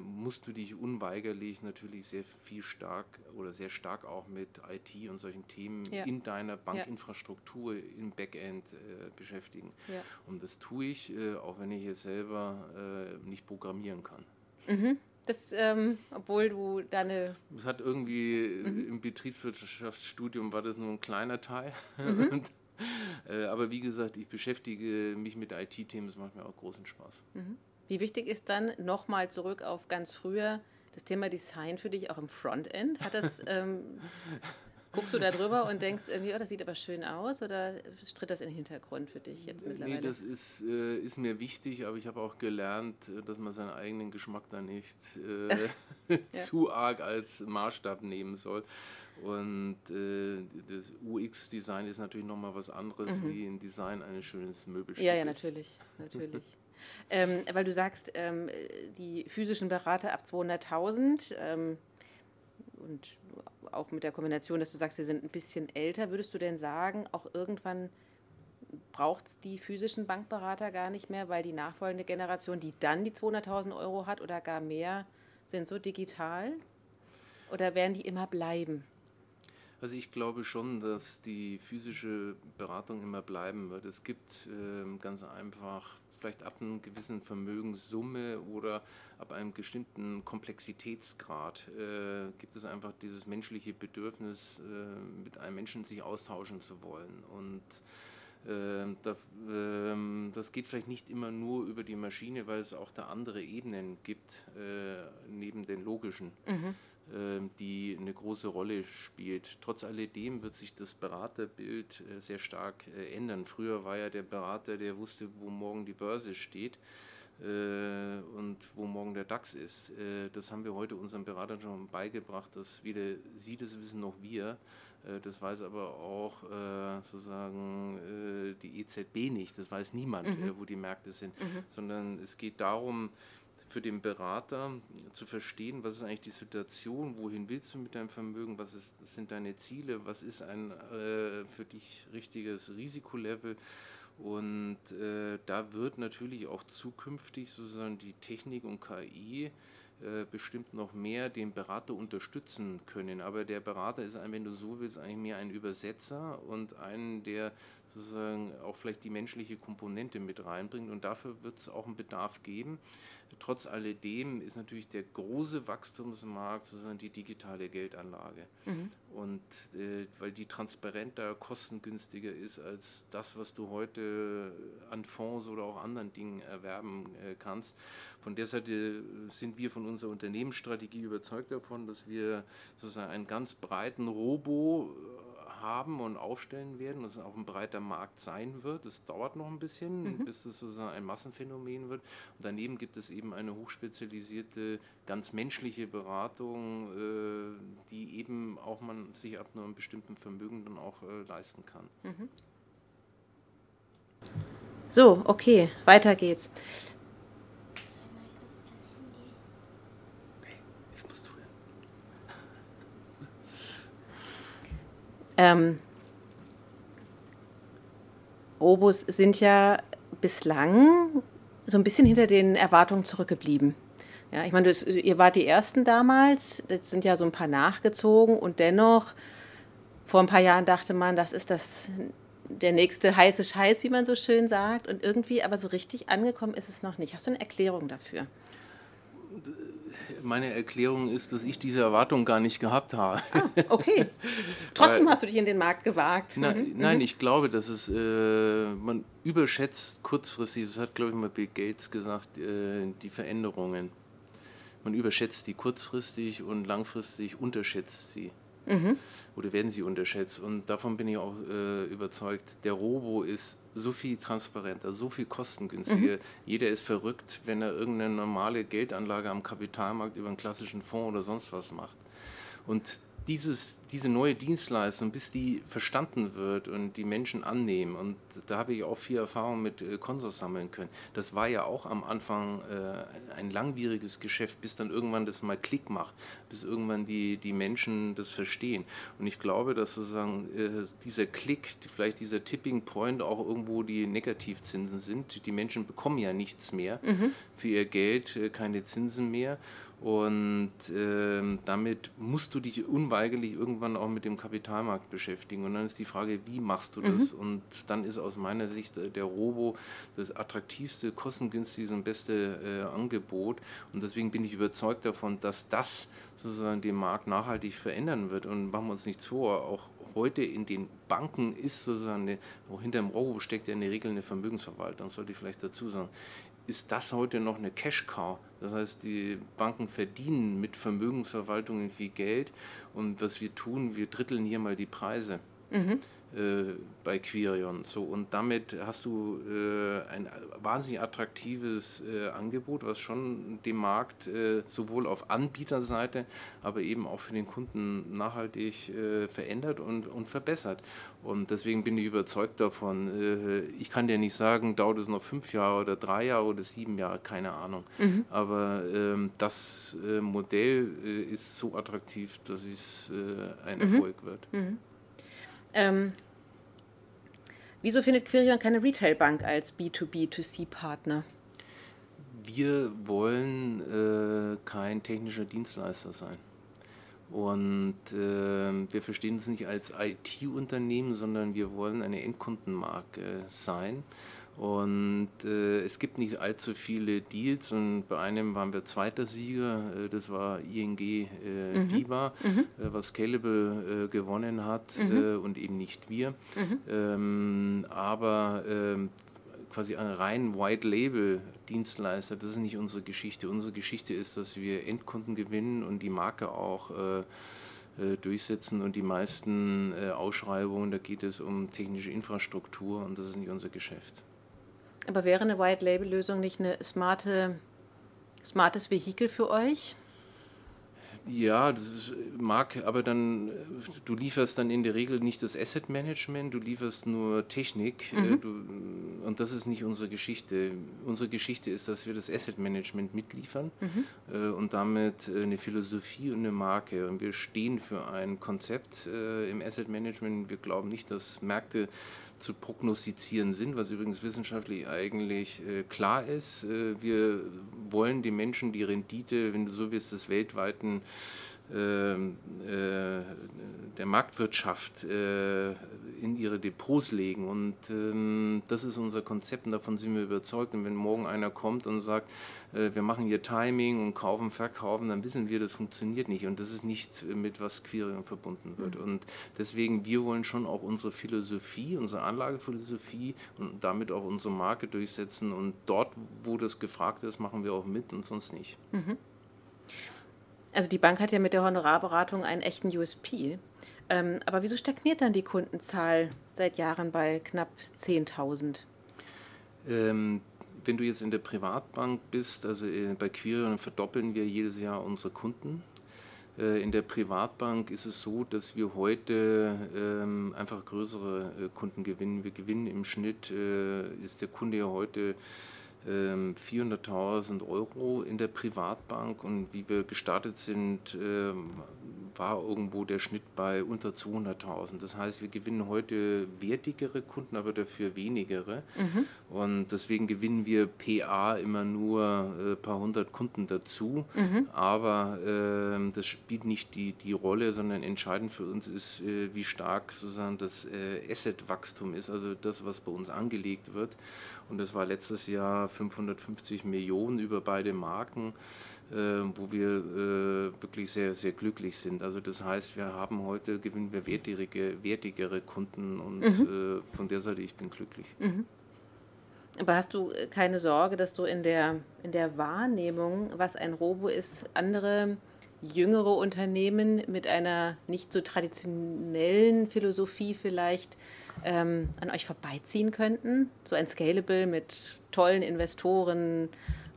musst du dich unweigerlich natürlich sehr viel stark oder sehr stark auch mit IT und solchen Themen ja. in deiner Bankinfrastruktur ja. im Backend äh, beschäftigen. Ja. Und das tue ich, äh, auch wenn ich jetzt selber äh, nicht programmieren kann. Mhm. Das, ähm, obwohl du deine. Das hat irgendwie mhm. im Betriebswirtschaftsstudium war das nur ein kleiner Teil. Mhm. *laughs* Äh, aber wie gesagt, ich beschäftige mich mit IT-Themen, das macht mir auch großen Spaß. Mhm. Wie wichtig ist dann nochmal zurück auf ganz früher das Thema Design für dich auch im Frontend? Hat das. *laughs* Ähm Guckst du da drüber und denkst irgendwie, oh, das sieht aber schön aus oder tritt das in den Hintergrund für dich jetzt mittlerweile? Nee, das ist, äh, ist mir wichtig, aber ich habe auch gelernt, äh, dass man seinen eigenen Geschmack da nicht äh, *laughs* *laughs* zu arg als Maßstab nehmen soll. Und äh, das UX-Design ist natürlich nochmal was anderes mhm. wie ein Design eines schönen Möbelstücks. Ja, ja, natürlich, natürlich. Ähm, weil du sagst, ähm, die physischen Berater ab 200.000 ähm, und auch mit der Kombination, dass du sagst, sie sind ein bisschen älter, würdest du denn sagen, auch irgendwann braucht es die physischen Bankberater gar nicht mehr, weil die nachfolgende Generation, die dann die 200.000 Euro hat oder gar mehr, sind so digital? Oder werden die immer bleiben? Also ich glaube schon, dass die physische Beratung immer bleiben wird. Es gibt äh, ganz einfach vielleicht ab einer gewissen Vermögenssumme oder ab einem bestimmten Komplexitätsgrad äh, gibt es einfach dieses menschliche Bedürfnis, äh, mit einem Menschen sich austauschen zu wollen. Und äh, ähm, das geht vielleicht nicht immer nur über die Maschine, weil es auch da andere Ebenen gibt, äh, neben den logischen. Mhm. Ähm, die eine große Rolle spielt. Trotz alledem wird sich das Beraterbild äh, sehr stark äh, ändern. Früher war ja der Berater, der wusste, wo morgen die Börse steht äh, und wo morgen der DAX ist. Das haben wir heute unseren Beratern schon beigebracht, dass weder sie das wissen noch wir. Das weiß aber auch sozusagen die EZB nicht. Das weiß niemand, mhm. wo die Märkte sind, mhm. sondern es geht darum, für den Berater zu verstehen, was ist eigentlich die Situation, wohin willst du mit deinem Vermögen, was, ist, sind deine Ziele, was ist ein äh, für dich richtiges Risikolevel. Und äh, da wird natürlich auch zukünftig sozusagen die Technik und KI äh, bestimmt noch mehr den Berater unterstützen können. Aber der Berater ist, ein, wenn du so willst, eigentlich mehr ein Übersetzer und einen, der sozusagen auch vielleicht die menschliche Komponente mit reinbringt. Und dafür wird es auch einen Bedarf geben. Trotz alledem ist natürlich der große Wachstumsmarkt sozusagen die digitale Geldanlage. Mhm. Und äh, weil die transparenter, kostengünstiger ist als das, was du heute an Fonds oder auch anderen Dingen erwerben äh, kannst. Von der Seite sind wir von unserer Unternehmensstrategie überzeugt davon, dass wir sozusagen einen ganz breiten Robo haben und aufstellen werden, dass es auch ein breiter Markt sein wird. Es dauert noch ein bisschen, mhm. bis es sozusagen ein Massenphänomen wird. Und daneben gibt es eben eine hochspezialisierte, ganz menschliche Beratung, äh, die eben auch man sich ab einem bestimmten Vermögen dann auch äh, leisten kann. Mhm. So, okay, weiter geht's. Ähm, Robos sind ja bislang so ein bisschen hinter den Erwartungen zurückgeblieben. Ja, ich meine, ihr wart die Ersten damals, jetzt sind ja so ein paar nachgezogen und dennoch, vor ein paar Jahren dachte man, das ist das, der nächste heiße Scheiß, wie man so schön sagt. Und irgendwie, aber so richtig angekommen ist es noch nicht. Hast du eine Erklärung dafür? Meine Erklärung ist, dass ich diese Erwartung gar nicht gehabt habe. Ah, okay. *laughs* Trotzdem Weil, hast du dich in den Markt gewagt. Na, mhm. Nein, mhm. ich glaube, dass es, äh, man überschätzt kurzfristig, das hat, glaube ich, mal Bill Gates gesagt, äh, die Veränderungen. Man überschätzt die kurzfristig und langfristig unterschätzt sie. Mhm. Oder werden sie unterschätzt. Und davon bin ich auch äh, überzeugt, der Robo ist so viel transparenter, so viel kostengünstiger. Mhm. Jeder ist verrückt, wenn er irgendeine normale Geldanlage am Kapitalmarkt über einen klassischen Fonds oder sonst was macht. Und dieses, diese neue Dienstleistung, bis die verstanden wird und die Menschen annehmen, und da habe ich auch viel Erfahrung mit äh, Konsors sammeln können, das war ja auch am Anfang äh, ein langwieriges Geschäft, bis dann irgendwann das mal Klick macht, bis irgendwann die, die Menschen das verstehen. Und ich glaube, dass sozusagen äh, dieser Klick, vielleicht dieser Tipping Point auch irgendwo die Negativzinsen sind. Die Menschen bekommen ja nichts mehr mhm. für ihr Geld, äh, keine Zinsen mehr. Und äh, damit musst du dich unweigerlich irgendwann auch mit dem Kapitalmarkt beschäftigen. Und dann ist die Frage, wie machst du das? Mhm. Und dann ist aus meiner Sicht der Robo das attraktivste, kostengünstigste und beste äh, Angebot. Und deswegen bin ich überzeugt davon, dass das sozusagen den Markt nachhaltig verändern wird. Und machen wir uns nichts vor, auch heute in den Banken ist sozusagen, eine, hinter dem Robo steckt ja in der Regel eine Vermögensverwaltung, sollte ich vielleicht dazu sagen ist das heute noch eine Cash-Cow. Das heißt, die Banken verdienen mit Vermögensverwaltungen viel Geld und was wir tun, wir dritteln hier mal die Preise. Mhm äh, bei Quirion. So, und damit hast du äh, ein wahnsinnig attraktives äh, Angebot, was schon den Markt sowohl auf Anbieterseite, aber eben auch für den Kunden nachhaltig verändert und, und verbessert. Und deswegen bin ich überzeugt davon. Ich kann dir nicht sagen, dauert es noch fünf Jahre oder drei Jahre oder sieben Jahre, keine Ahnung. Mhm. Aber ähm, das Modell ist so attraktiv, dass es ein mhm. Erfolg wird. Ähm, wieso findet Quirion keine Retailbank als B2B2C-Partner? Wir wollen äh, kein technischer Dienstleister sein. Und äh, wir verstehen es nicht als IT-Unternehmen, sondern wir wollen eine Endkundenmarke sein. Und äh, es gibt nicht allzu viele Deals und bei einem waren wir zweiter Sieger, äh, das war ING äh, mhm. DIBA, mhm. Äh, was Scalable äh, gewonnen hat mhm. Äh, und eben nicht wir. Mhm. Ähm, aber ähm, quasi ein rein White Label Dienstleister, das ist nicht unsere Geschichte. Unsere Geschichte ist, dass wir Endkunden gewinnen und die Marke auch durchsetzen und die meisten Ausschreibungen, da geht es um technische Infrastruktur und das ist nicht unser Geschäft. Aber wäre eine White-Label-Lösung nicht ein smarte, smartes Vehikel für euch? Ja, das ist, mag, aber dann, du lieferst dann in der Regel nicht das Asset Management, du lieferst nur Technik äh, mhm. du, und das ist nicht unsere Geschichte. Unsere Geschichte ist, dass wir das Asset Management mitliefern mhm. äh, und damit äh, eine Philosophie und eine Marke. Und wir stehen für ein Konzept äh, im Asset Management. Wir glauben nicht, dass Märkte zu prognostizieren sind, was übrigens wissenschaftlich eigentlich äh, klar ist. Äh, wir wollen den Menschen die Rendite, wenn du so willst, des weltweiten der Marktwirtschaft äh, in ihre Depots legen. Und ähm, das ist unser Konzept und davon sind wir überzeugt. Und wenn morgen einer kommt und sagt, äh, wir machen hier Timing und kaufen, verkaufen, dann wissen wir, das funktioniert nicht. Und das ist nicht mit was Queering verbunden wird. Mhm. Und deswegen, wir wollen schon auch unsere Philosophie, unsere Anlagephilosophie und damit auch unsere Marke durchsetzen. Und dort, wo das gefragt ist, machen wir auch mit und sonst nicht. Mhm. Also die Bank hat ja mit der Honorarberatung einen echten USP. Ähm, aber wieso stagniert dann die Kundenzahl seit Jahren bei knapp 10.000? Ähm, wenn du jetzt in der Privatbank bist, also bei Queer, verdoppeln wir jedes Jahr unsere Kunden. Äh, in der Privatbank ist es so, dass wir heute ähm, einfach größere äh, Kunden gewinnen. Wir gewinnen im Schnitt, äh, ist der Kunde ja heute 400.000 ähm, Euro in der Privatbank und wie wir gestartet sind, ähm, war irgendwo der Schnitt bei unter 200.000. Das heißt, wir gewinnen heute wertigere Kunden, aber dafür wenigere. Mhm. Und deswegen gewinnen wir PA immer nur ein äh, paar hundert Kunden dazu. Mhm. Aber äh, das spielt nicht die, die Rolle, sondern entscheidend für uns ist, äh, wie stark sozusagen das äh, Asset-Wachstum ist, also das, was bei uns angelegt wird. Und das war letztes Jahr 550 Millionen über beide Marken, wo wir äh, wirklich sehr, sehr glücklich sind. Also das heißt, wir haben heute, gewinnen wir wertigere, wertigere Kunden und mhm. äh, von der Seite, ich bin glücklich. Mhm. Aber hast du äh, keine Sorge, dass du in der, in der Wahrnehmung, was ein Robo ist, andere jüngere Unternehmen mit einer nicht so traditionellen Philosophie vielleicht ähm, an euch vorbeiziehen könnten? So ein Scalable mit tollen Investoren,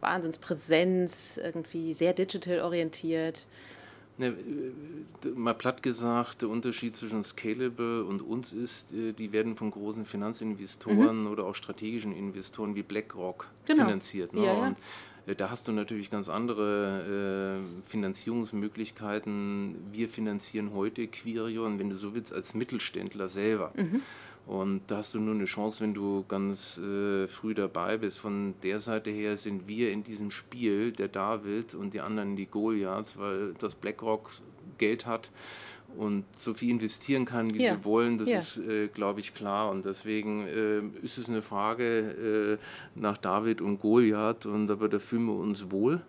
Wahnsinnspräsenz, irgendwie sehr digital orientiert. Ne, äh, mal platt gesagt, der Unterschied zwischen Scalable und uns ist, äh, die werden von großen Finanzinvestoren mhm. oder auch strategischen Investoren wie BlackRock genau. finanziert. Ne? Ja, ja. Und äh, da hast du natürlich ganz andere äh, Finanzierungsmöglichkeiten. Wir finanzieren heute Quirion, wenn du so willst, als Mittelständler selber. Mhm. Und da hast du nur eine Chance, wenn du ganz äh, früh dabei bist. Von der Seite her sind wir in diesem Spiel, der David und die anderen die Goliaths, weil das BlackRock Geld hat und so viel investieren kann, wie ja. sie wollen, das ja. ist, äh, glaube ich, klar. Und deswegen äh, ist es eine Frage äh, nach David und Goliath, und aber da fühlen wir uns wohl.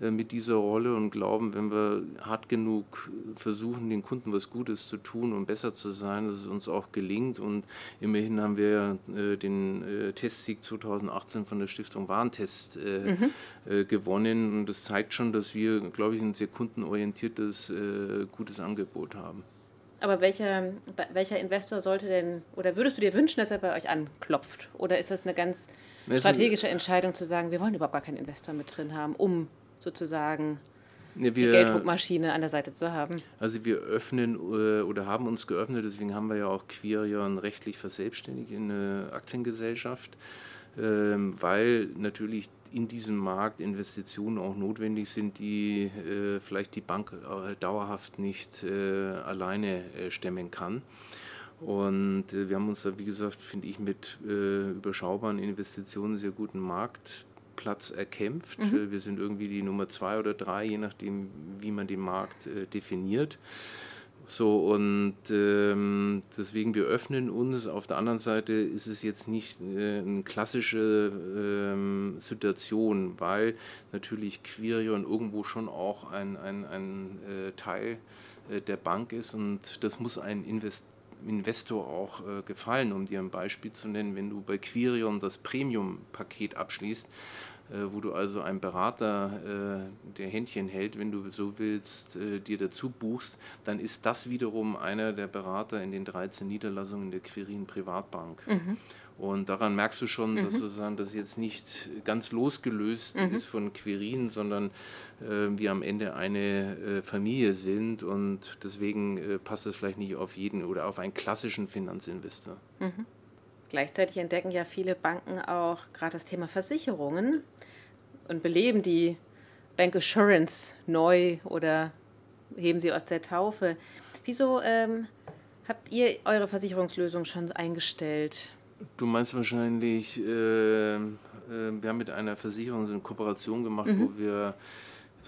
Äh, mit dieser Rolle und glauben, wenn wir hart genug versuchen, den Kunden was Gutes zu tun und besser zu sein, dass es uns auch gelingt. Und immerhin haben wir äh, den äh, Testsieg 2018 von der Stiftung Warentest mhm. gewonnen. Und das zeigt schon, dass wir, glaube ich, ein sehr kundenorientiertes, gutes Angebot haben. Aber welcher, welcher Investor sollte denn, oder würdest du dir wünschen, dass er bei euch anklopft? Oder ist das eine ganz strategische Entscheidung zu sagen, wir wollen überhaupt gar keinen Investor mit drin haben, um sozusagen ja, wir, die Gelddruckmaschine an der Seite zu haben? Also wir öffnen äh, oder haben uns geöffnet, deswegen haben wir ja auch Quirion rechtlich verselbstständigt in eine Aktiengesellschaft, ähm, weil natürlich in diesem Markt Investitionen auch notwendig sind, die äh, vielleicht die Bank äh, dauerhaft nicht alleine stemmen kann. Und wir haben uns da, wie gesagt, finde ich, mit überschaubaren Investitionen sehr guten Markt Platz erkämpft. Mhm. Äh, wir sind irgendwie die Nummer zwei oder drei, je nachdem, wie man den Markt äh, definiert. So, und ähm, deswegen, wir öffnen uns. Auf der anderen Seite ist es jetzt nicht äh, eine klassische ähm, Situation, weil natürlich Quirion irgendwo schon auch ein, ein, ein äh, Teil äh, der Bank ist und das muss ein Invest Investor auch äh, gefallen, um dir ein Beispiel zu nennen. Wenn du bei Quirion das Premium-Paket abschließt, wo du also einen Berater, äh, der Händchen hält, wenn du so willst, äh, dir dazu buchst, dann ist das wiederum einer der Berater in den 13 Niederlassungen der Quirin Privatbank. Mhm. Und daran merkst du schon, mhm. dass sozusagen das jetzt nicht ganz losgelöst mhm. ist von Quirin, sondern äh, wir am Ende eine äh, Familie sind und deswegen äh, passt es vielleicht nicht auf jeden oder auf einen klassischen Finanzinvestor. Mhm. Gleichzeitig entdecken ja viele Banken auch gerade das Thema Versicherungen und beleben die Bank Assurance neu oder heben sie aus der Taufe. Wieso ähm, habt ihr eure Versicherungslösung schon eingestellt? Du meinst wahrscheinlich, äh, äh, wir haben mit einer Versicherung so eine Kooperation gemacht, mhm. wo wir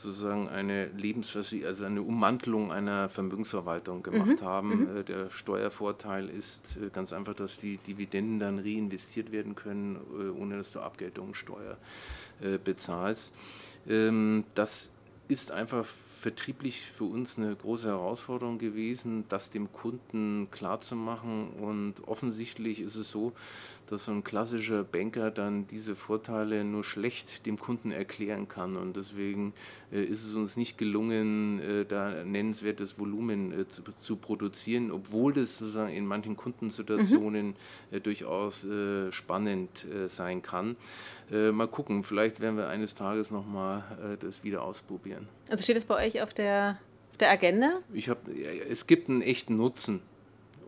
sozusagen eine Lebensversicherung, also eine Ummantelung einer Vermögensverwaltung gemacht mhm. haben. Mhm. Der Steuervorteil ist äh, ganz einfach, dass die Dividenden dann reinvestiert werden können, äh, ohne dass du Abgeltungssteuer bezahlst. Ähm, das ist einfach vertrieblich für uns eine große Herausforderung gewesen, das dem Kunden klarzumachen. Und offensichtlich ist es so, dass so ein klassischer Banker dann diese Vorteile nur schlecht dem Kunden erklären kann. Und deswegen äh, ist es uns nicht gelungen, äh, da nennenswertes Volumen äh, zu, zu, produzieren, obwohl das sozusagen in manchen Kundensituationen mhm. Durchaus spannend sein kann. mal gucken, vielleicht werden wir eines Tages nochmal das wieder ausprobieren. Also steht das bei euch auf der, auf der Agenda? Ich hab, es gibt einen echten Nutzen.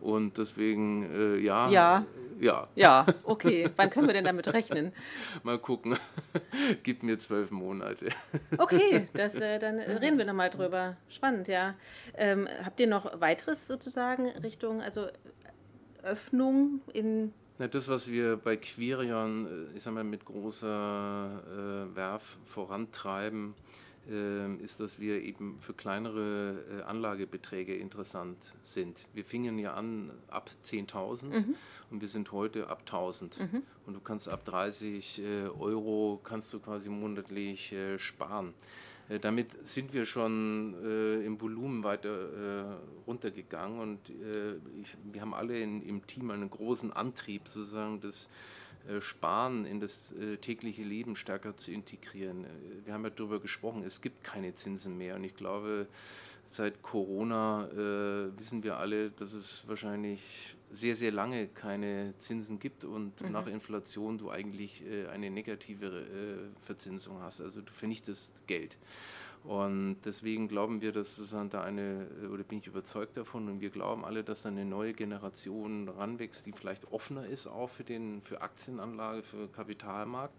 Und deswegen, äh, ja. Ja. Ja. Ja, okay. Wann können wir denn damit rechnen? *laughs* Mal gucken. *laughs* Gib mir zwölf Monate. *laughs* Okay, das, äh, dann reden wir nochmal drüber. Spannend, ja. Ähm, habt ihr noch weiteres sozusagen Richtung, also Öffnung in. Na, das, was wir bei Quirion, äh, ich sag mal, mit großer äh, Werf vorantreiben, ist, dass wir eben für kleinere äh, Anlagebeträge interessant sind. Wir fingen ja an ab 10.000 mhm. und wir sind heute ab 1.000. Mhm. Und du kannst ab 30 äh, Euro kannst du quasi monatlich äh, sparen. Damit sind wir schon im Volumen weiter runtergegangen und ich, wir haben alle in, im Team einen großen Antrieb, sozusagen äh, Sparen in das äh, tägliche Leben stärker zu integrieren. Äh, wir haben ja darüber gesprochen, es gibt keine Zinsen mehr und ich glaube, seit Corona äh, wissen wir alle, dass es wahrscheinlich sehr, sehr lange keine Zinsen gibt und mhm. nach Inflation du eigentlich äh, eine negative äh, Verzinsung hast. Also du vernichtest Geld. Und deswegen glauben wir, dass sozusagen da eine, oder bin ich überzeugt davon, und wir glauben alle, dass da eine neue Generation ranwächst, die vielleicht offener ist auch für, den, für Aktienanlage, für Kapitalmarkt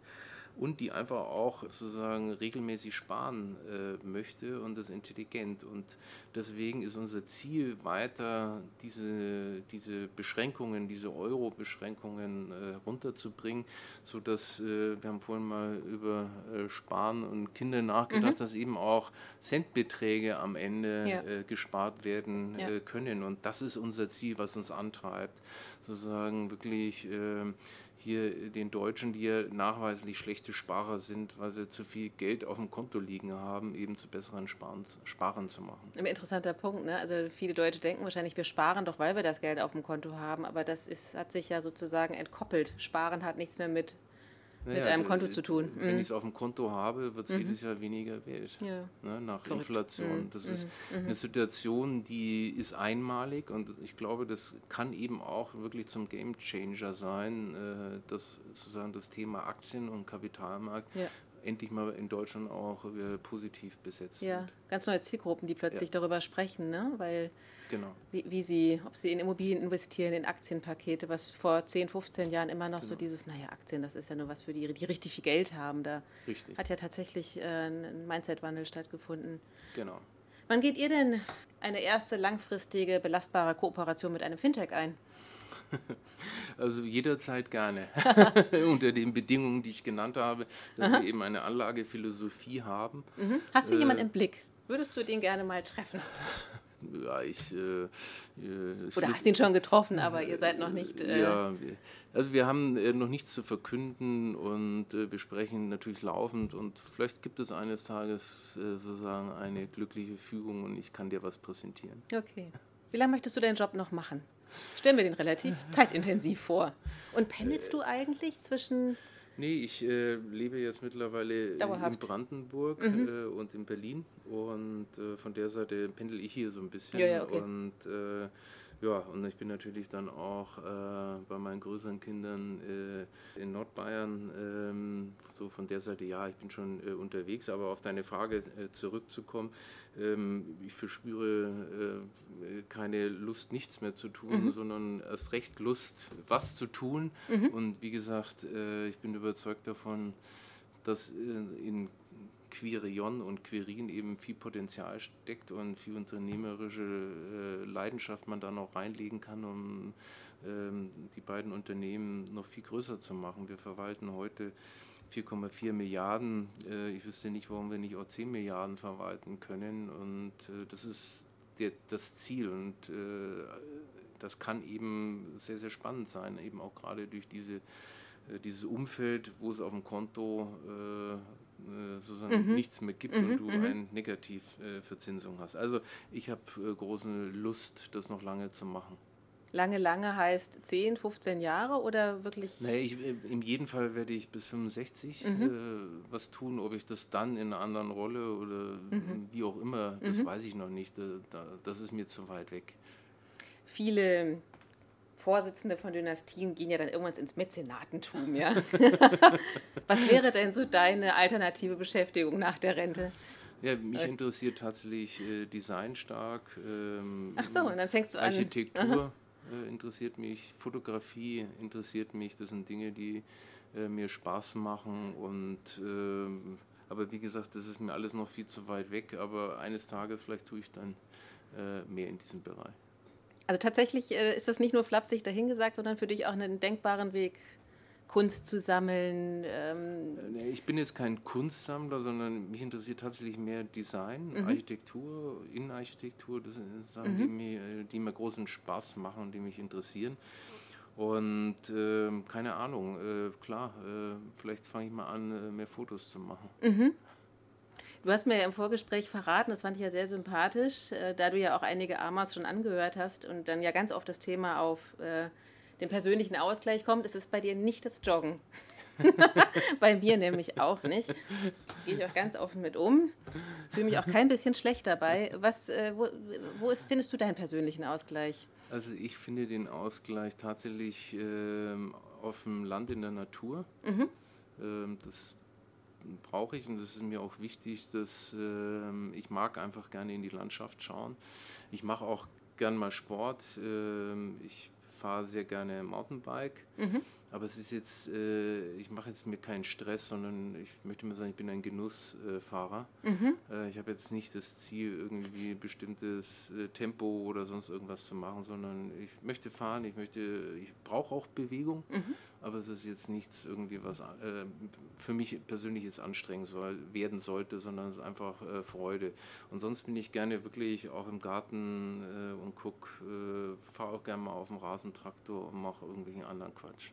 und die einfach auch sozusagen regelmäßig sparen äh, möchte und das intelligent. Und deswegen ist unser Ziel weiter, diese, diese Beschränkungen, diese Euro-Beschränkungen äh, runterzubringen, sodass, äh, wir haben vorhin mal über äh, Sparen und Kinder nachgedacht, mhm. dass eben auch Centbeträge am Ende ja. Äh, gespart werden ja. Äh, können. Und das ist unser Ziel, was uns antreibt, sozusagen wirklich hier den Deutschen, die ja nachweislich schlechte Sparer sind, weil sie zu viel Geld auf dem Konto liegen haben, eben zu besseren Sparen, zu machen. Ein interessanter Punkt. Ne? Also viele Deutsche denken wahrscheinlich, wir sparen doch, weil wir das Geld auf dem Konto haben, aber das ist, hat sich ja sozusagen entkoppelt. Sparen hat nichts mehr mit naja, mit einem Konto zu tun. Wenn mhm. ich es auf dem Konto habe, wird es mhm. jedes Jahr weniger wert. Ja. Ne, nach Verrückt. Inflation. Mhm. Das ist mhm. eine Situation, die ist einmalig und ich glaube, das kann eben auch wirklich zum Game Changer sein, äh, dass sozusagen das Thema Aktien und Kapitalmarkt ja endlich mal in Deutschland auch äh, positiv besetzt ja, wird. ganz neue Zielgruppen, die plötzlich ja. darüber sprechen, ne? weil genau. wie, wie, sie, ob sie in Immobilien investieren, in Aktienpakete, was vor 10, 15 Jahren immer noch genau. so dieses, naja, Aktien, das ist ja nur was für die, die richtig viel Geld haben. Da richtig. hat ja tatsächlich äh, ein Mindset-Wandel stattgefunden. Genau. Wann geht ihr denn eine erste langfristige, belastbare Kooperation mit einem Fintech ein? *laughs* Also jederzeit gerne. *laughs* Unter den Bedingungen, die ich genannt habe, dass Aha. wir eben eine Anlagephilosophie haben. Mhm. Hast du äh, jemanden im Blick? Würdest du den gerne mal treffen? *laughs* Ja, ich. Äh, Oder hast du ihn schon getroffen, aber ihr seid noch nicht. Äh, ja, also wir haben äh, noch nichts zu verkünden und äh, wir sprechen natürlich laufend und vielleicht gibt es eines Tages äh, sozusagen eine glückliche Fügung und ich kann dir was präsentieren. Okay. Wie lange möchtest du deinen Job noch machen? Stellen wir den relativ *laughs* zeitintensiv vor. Und pendelst du eigentlich zwischen. Nee, ich äh, lebe jetzt mittlerweile Dauerhaft. in Brandenburg mhm. äh, und in Berlin. Und äh, von der Seite pendel ich hier so ein bisschen. Ja, ja, okay. Und äh, ja, und ich bin natürlich dann auch äh, bei meinen größeren Kindern äh, in Nordbayern, ähm, so von der Seite, ja, ich bin schon äh, unterwegs, aber auf deine Frage äh, zurückzukommen, ähm, ich verspüre äh, keine Lust, nichts mehr zu tun, mhm. sondern erst recht Lust, was zu tun. Mhm. Und wie gesagt, äh, ich bin überzeugt davon, dass in Quirion und Quirin eben viel Potenzial steckt und viel unternehmerische äh, Leidenschaft man da noch reinlegen kann, um ähm, die beiden Unternehmen noch viel größer zu machen. Wir verwalten heute 4,4 Milliarden. Äh, ich wüsste nicht, warum wir nicht auch 10 Milliarden verwalten können. Und äh, das ist der, das Ziel. Und äh, das kann eben sehr, sehr spannend sein, eben auch gerade durch diese äh, dieses Umfeld, wo es auf dem Konto äh, äh, sozusagen mhm. nichts mehr gibt mhm. und du mhm. eine Negativverzinsung hast. Also ich habe äh, große Lust, das noch lange zu machen. Lange, lange heißt 10, 15 Jahre oder wirklich? Nee, ich, äh, in jedem Fall werde ich bis 65 mhm. äh, was tun. Ob ich das dann in einer anderen Rolle oder mhm. wie auch immer, das mhm. weiß ich noch nicht. Da, das ist mir zu weit weg. Viele Vorsitzende von Dynastien gehen ja dann irgendwann ins Mäzenatentum, ja. *laughs* Was wäre denn so deine alternative Beschäftigung nach der Rente? Ja, mich äh. interessiert tatsächlich äh, Design stark. Ähm, Ach so, und dann fängst du an. Architektur äh, interessiert mich, Fotografie interessiert mich. Das sind Dinge, die äh, mir Spaß machen und ähm, aber wie gesagt, das ist mir alles noch viel zu weit weg. Aber eines Tages vielleicht tue ich dann mehr in diesem Bereich. Also tatsächlich äh, ist das nicht nur flapsig dahingesagt, sondern für dich auch einen denkbaren Weg, Kunst zu sammeln. Ähm ich bin jetzt kein Kunstsammler, sondern mich interessiert tatsächlich mehr Design, mhm. Architektur, Innenarchitektur. Das sind Sachen, mhm. die, mir, die mir großen Spaß machen und die mich interessieren. Und äh, keine Ahnung, äh, klar, äh, vielleicht fange ich mal an, äh, mehr Fotos zu machen. Mhm. Du hast mir ja im Vorgespräch verraten, das fand ich ja sehr sympathisch, äh, da du ja auch einige AMAs schon angehört hast und dann ja ganz oft das Thema auf äh, den persönlichen Ausgleich kommt, ist es bei dir nicht das Joggen. *laughs* bei mir nämlich auch nicht. Gehe ich auch ganz offen mit um. Fühle mich auch kein bisschen schlecht dabei. Was, äh, wo, wo ist, findest du deinen persönlichen Ausgleich? Also ich finde den Ausgleich tatsächlich äh, auf dem Land in der Natur. Mhm. Ähm, das brauche ich und das ist mir auch wichtig, dass äh, ich mag einfach gerne in die Landschaft schauen. Ich mache auch gern mal Sport. Äh, ich fahre sehr gerne Mountainbike. Mhm. Aber es ist jetzt, äh, ich mache jetzt mir keinen Stress, sondern ich möchte mal sagen, ich bin ein Genussfahrer. Mhm. Äh, ich habe jetzt nicht das Ziel, irgendwie bestimmtes äh, Tempo oder sonst irgendwas zu machen, sondern ich möchte fahren, ich möchte, ich brauche auch Bewegung, mhm. aber es ist jetzt nichts irgendwie, was äh, für mich persönlich jetzt anstrengend soll, werden sollte, sondern es ist einfach äh, Freude. Und sonst bin ich gerne wirklich auch im Garten äh, und gucke, fahre auch gerne mal auf dem Rasentraktor und mache irgendwelchen anderen Quatsch.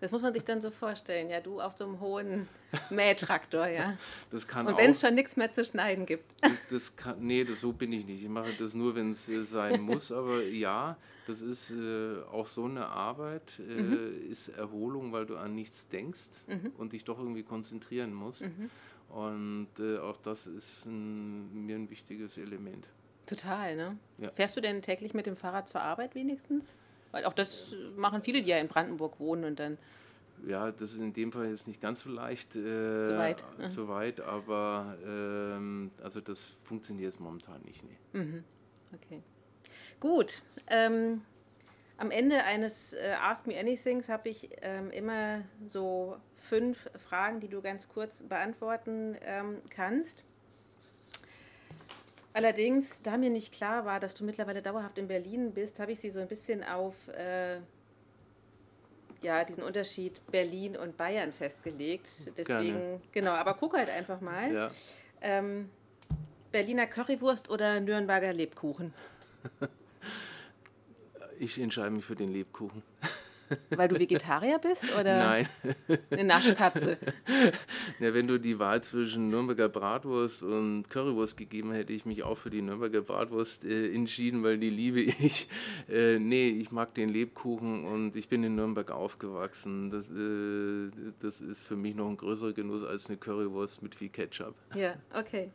Das muss man sich dann so vorstellen, ja, du auf so einem hohen Mähtraktor, ja. *laughs* Das kann Und wenn es schon nichts mehr zu schneiden gibt. Das, das kann, nee, das, so bin ich nicht. Ich mache das nur, wenn es äh, sein *laughs* muss. Aber ja, das ist äh, auch so eine Arbeit, äh, mhm. ist Erholung, weil du an nichts denkst mhm. und dich doch irgendwie konzentrieren musst. Mhm. Und äh, auch das ist ein, mir ein wichtiges Element. Total, ne? Ja. Fährst du denn täglich mit dem Fahrrad zur Arbeit wenigstens? Weil auch das machen viele, die ja in Brandenburg wohnen und dann. Ja, das ist in dem Fall jetzt nicht ganz so leicht. Äh, zu weit. Mhm. Zu weit, aber ähm, also das funktioniert jetzt momentan nicht. Nee. Mhm. Okay. Gut. Ähm, am Ende eines äh, Ask Me Anythings habe ich ähm, immer so fünf Fragen, die du ganz kurz beantworten ähm, kannst. Allerdings, da mir nicht klar war, dass du mittlerweile dauerhaft in Berlin bist, habe ich sie so ein bisschen auf äh, ja, diesen Unterschied Berlin und Bayern festgelegt. Deswegen, Gerne. genau, aber guck halt einfach mal. Ja. Ähm, Berliner Currywurst oder Nürnberger Lebkuchen? *laughs* Ich entscheide mich für den Lebkuchen. Weil du Vegetarier bist oder Nein. eine Naschkatze? *laughs* Ja, wenn du die Wahl zwischen Nürnberger Bratwurst und Currywurst gegeben hätte ich mich auch für die Nürnberger Bratwurst äh, entschieden, weil die liebe ich. *laughs* Äh, nee, ich mag den Lebkuchen und ich bin in Nürnberg aufgewachsen. Das, äh, das ist für mich noch ein größerer Genuss als eine Currywurst mit viel Ketchup. Ja, okay.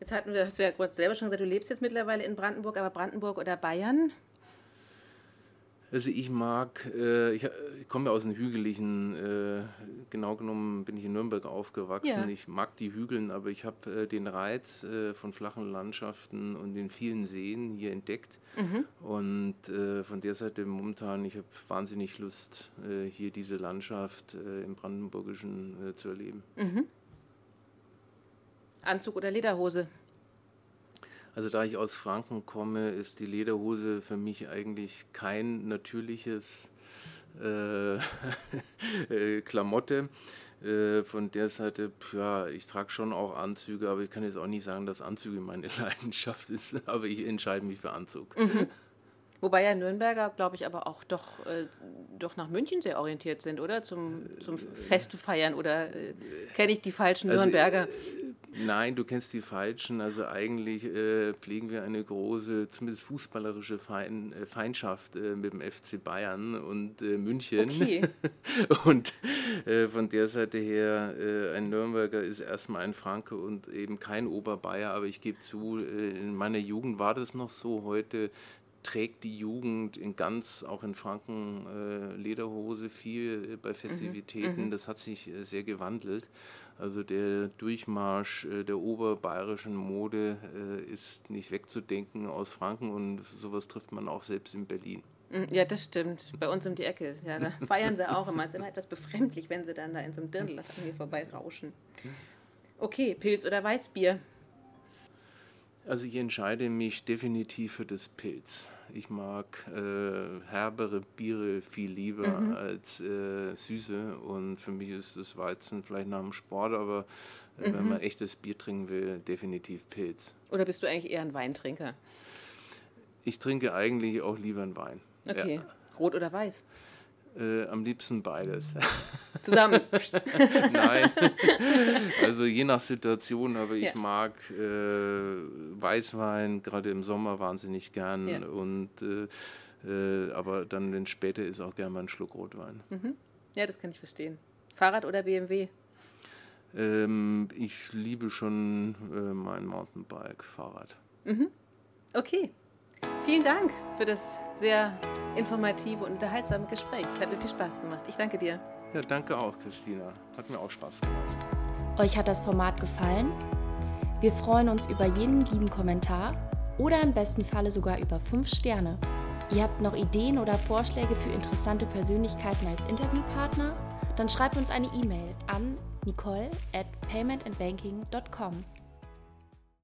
Jetzt hatten wir, hast du ja gerade selber schon gesagt, du lebst jetzt mittlerweile in Brandenburg, aber Brandenburg oder Bayern? Also ich mag, äh, ich, ich, komme aus einem hügeligen, äh, genau genommen bin ich in Nürnberg aufgewachsen. Ja. Ich mag die Hügeln, aber ich habe äh, den Reiz äh, von flachen Landschaften und den vielen Seen hier entdeckt. Mhm. Und äh, von der Seite momentan, ich habe wahnsinnig Lust, äh, hier diese Landschaft im Brandenburgischen zu erleben. Mhm. Anzug oder Lederhose? Also da ich aus Franken komme, ist die Lederhose für mich eigentlich kein natürliches äh, *laughs* äh, Klamotte. Äh, von der Seite, ja, ich trage schon auch Anzüge, aber ich kann jetzt auch nicht sagen, dass Anzüge meine *laughs* Leidenschaft ist, aber ich entscheide mich für Anzug. Mhm. Wobei ja Nürnberger, glaube ich, aber auch doch, äh, doch nach München sehr orientiert sind, oder? Zum, zum Feste feiern oder äh, kenne ich die falschen also, Nürnberger? Nein, du kennst die Falschen. Also eigentlich äh, pflegen wir eine große, zumindest fußballerische Fein, äh, Feindschaft äh, mit dem FC Bayern und äh, München. Okay. *laughs* und äh, von der Seite her, äh, ein Nürnberger ist erstmal ein Franke und eben kein Oberbayer. Aber ich gebe zu, in meiner Jugend war das noch so. Heute trägt die Jugend in ganz, auch in Franken, äh, Lederhose viel äh, bei mhm. Festivitäten. Mhm, das hat sich äh, sehr gewandelt. Also der Durchmarsch äh, der oberbayerischen Mode äh, ist nicht wegzudenken aus Franken und sowas trifft man auch selbst in Berlin. Mhm, ja, das stimmt. Bei uns um die Ecke. Ja, da *laughs* feiern sie auch immer. Es ist immer etwas befremdlich, wenn sie dann da in so einem Dirndl an mir vorbei rauschen. Okay, Pilz oder Weißbier? Also ich entscheide mich definitiv für das Pilz. Ich mag äh, herbere Biere viel lieber mhm. als äh, süße und für mich ist das Weizen vielleicht nach dem Sport, aber äh, mhm. wenn man echtes Bier trinken will, definitiv Pilz. Oder bist du eigentlich eher ein Weintrinker? Ich trinke eigentlich auch lieber einen Wein. Okay. Ja. Rot oder weiß? Äh, am liebsten beides. *laughs* Zusammen? *laughs* Nein. *laughs* Also je nach Situation, aber ich ja. mag äh, Weißwein gerade im Sommer wahnsinnig gern ja. und äh, äh, aber dann, wenn es später ist, auch gerne mal einen Schluck Rotwein. Mhm. Ja, das kann ich verstehen. Fahrrad oder BMW? Ähm, ich liebe schon äh, mein Mountainbike, Fahrrad. Mhm. Okay. Vielen Dank für das sehr informative und unterhaltsame Gespräch. Hat mir viel Spaß gemacht. Ich danke dir. Ja, danke auch, Christina. Hat mir auch Spaß gemacht. Euch hat das Format gefallen? Wir freuen uns über jeden lieben Kommentar oder im besten Falle sogar über 5 Sterne. Ihr habt noch Ideen oder Vorschläge für interessante Persönlichkeiten als Interviewpartner? Dann schreibt uns eine E-Mail an nicole at paymentandbanking.com.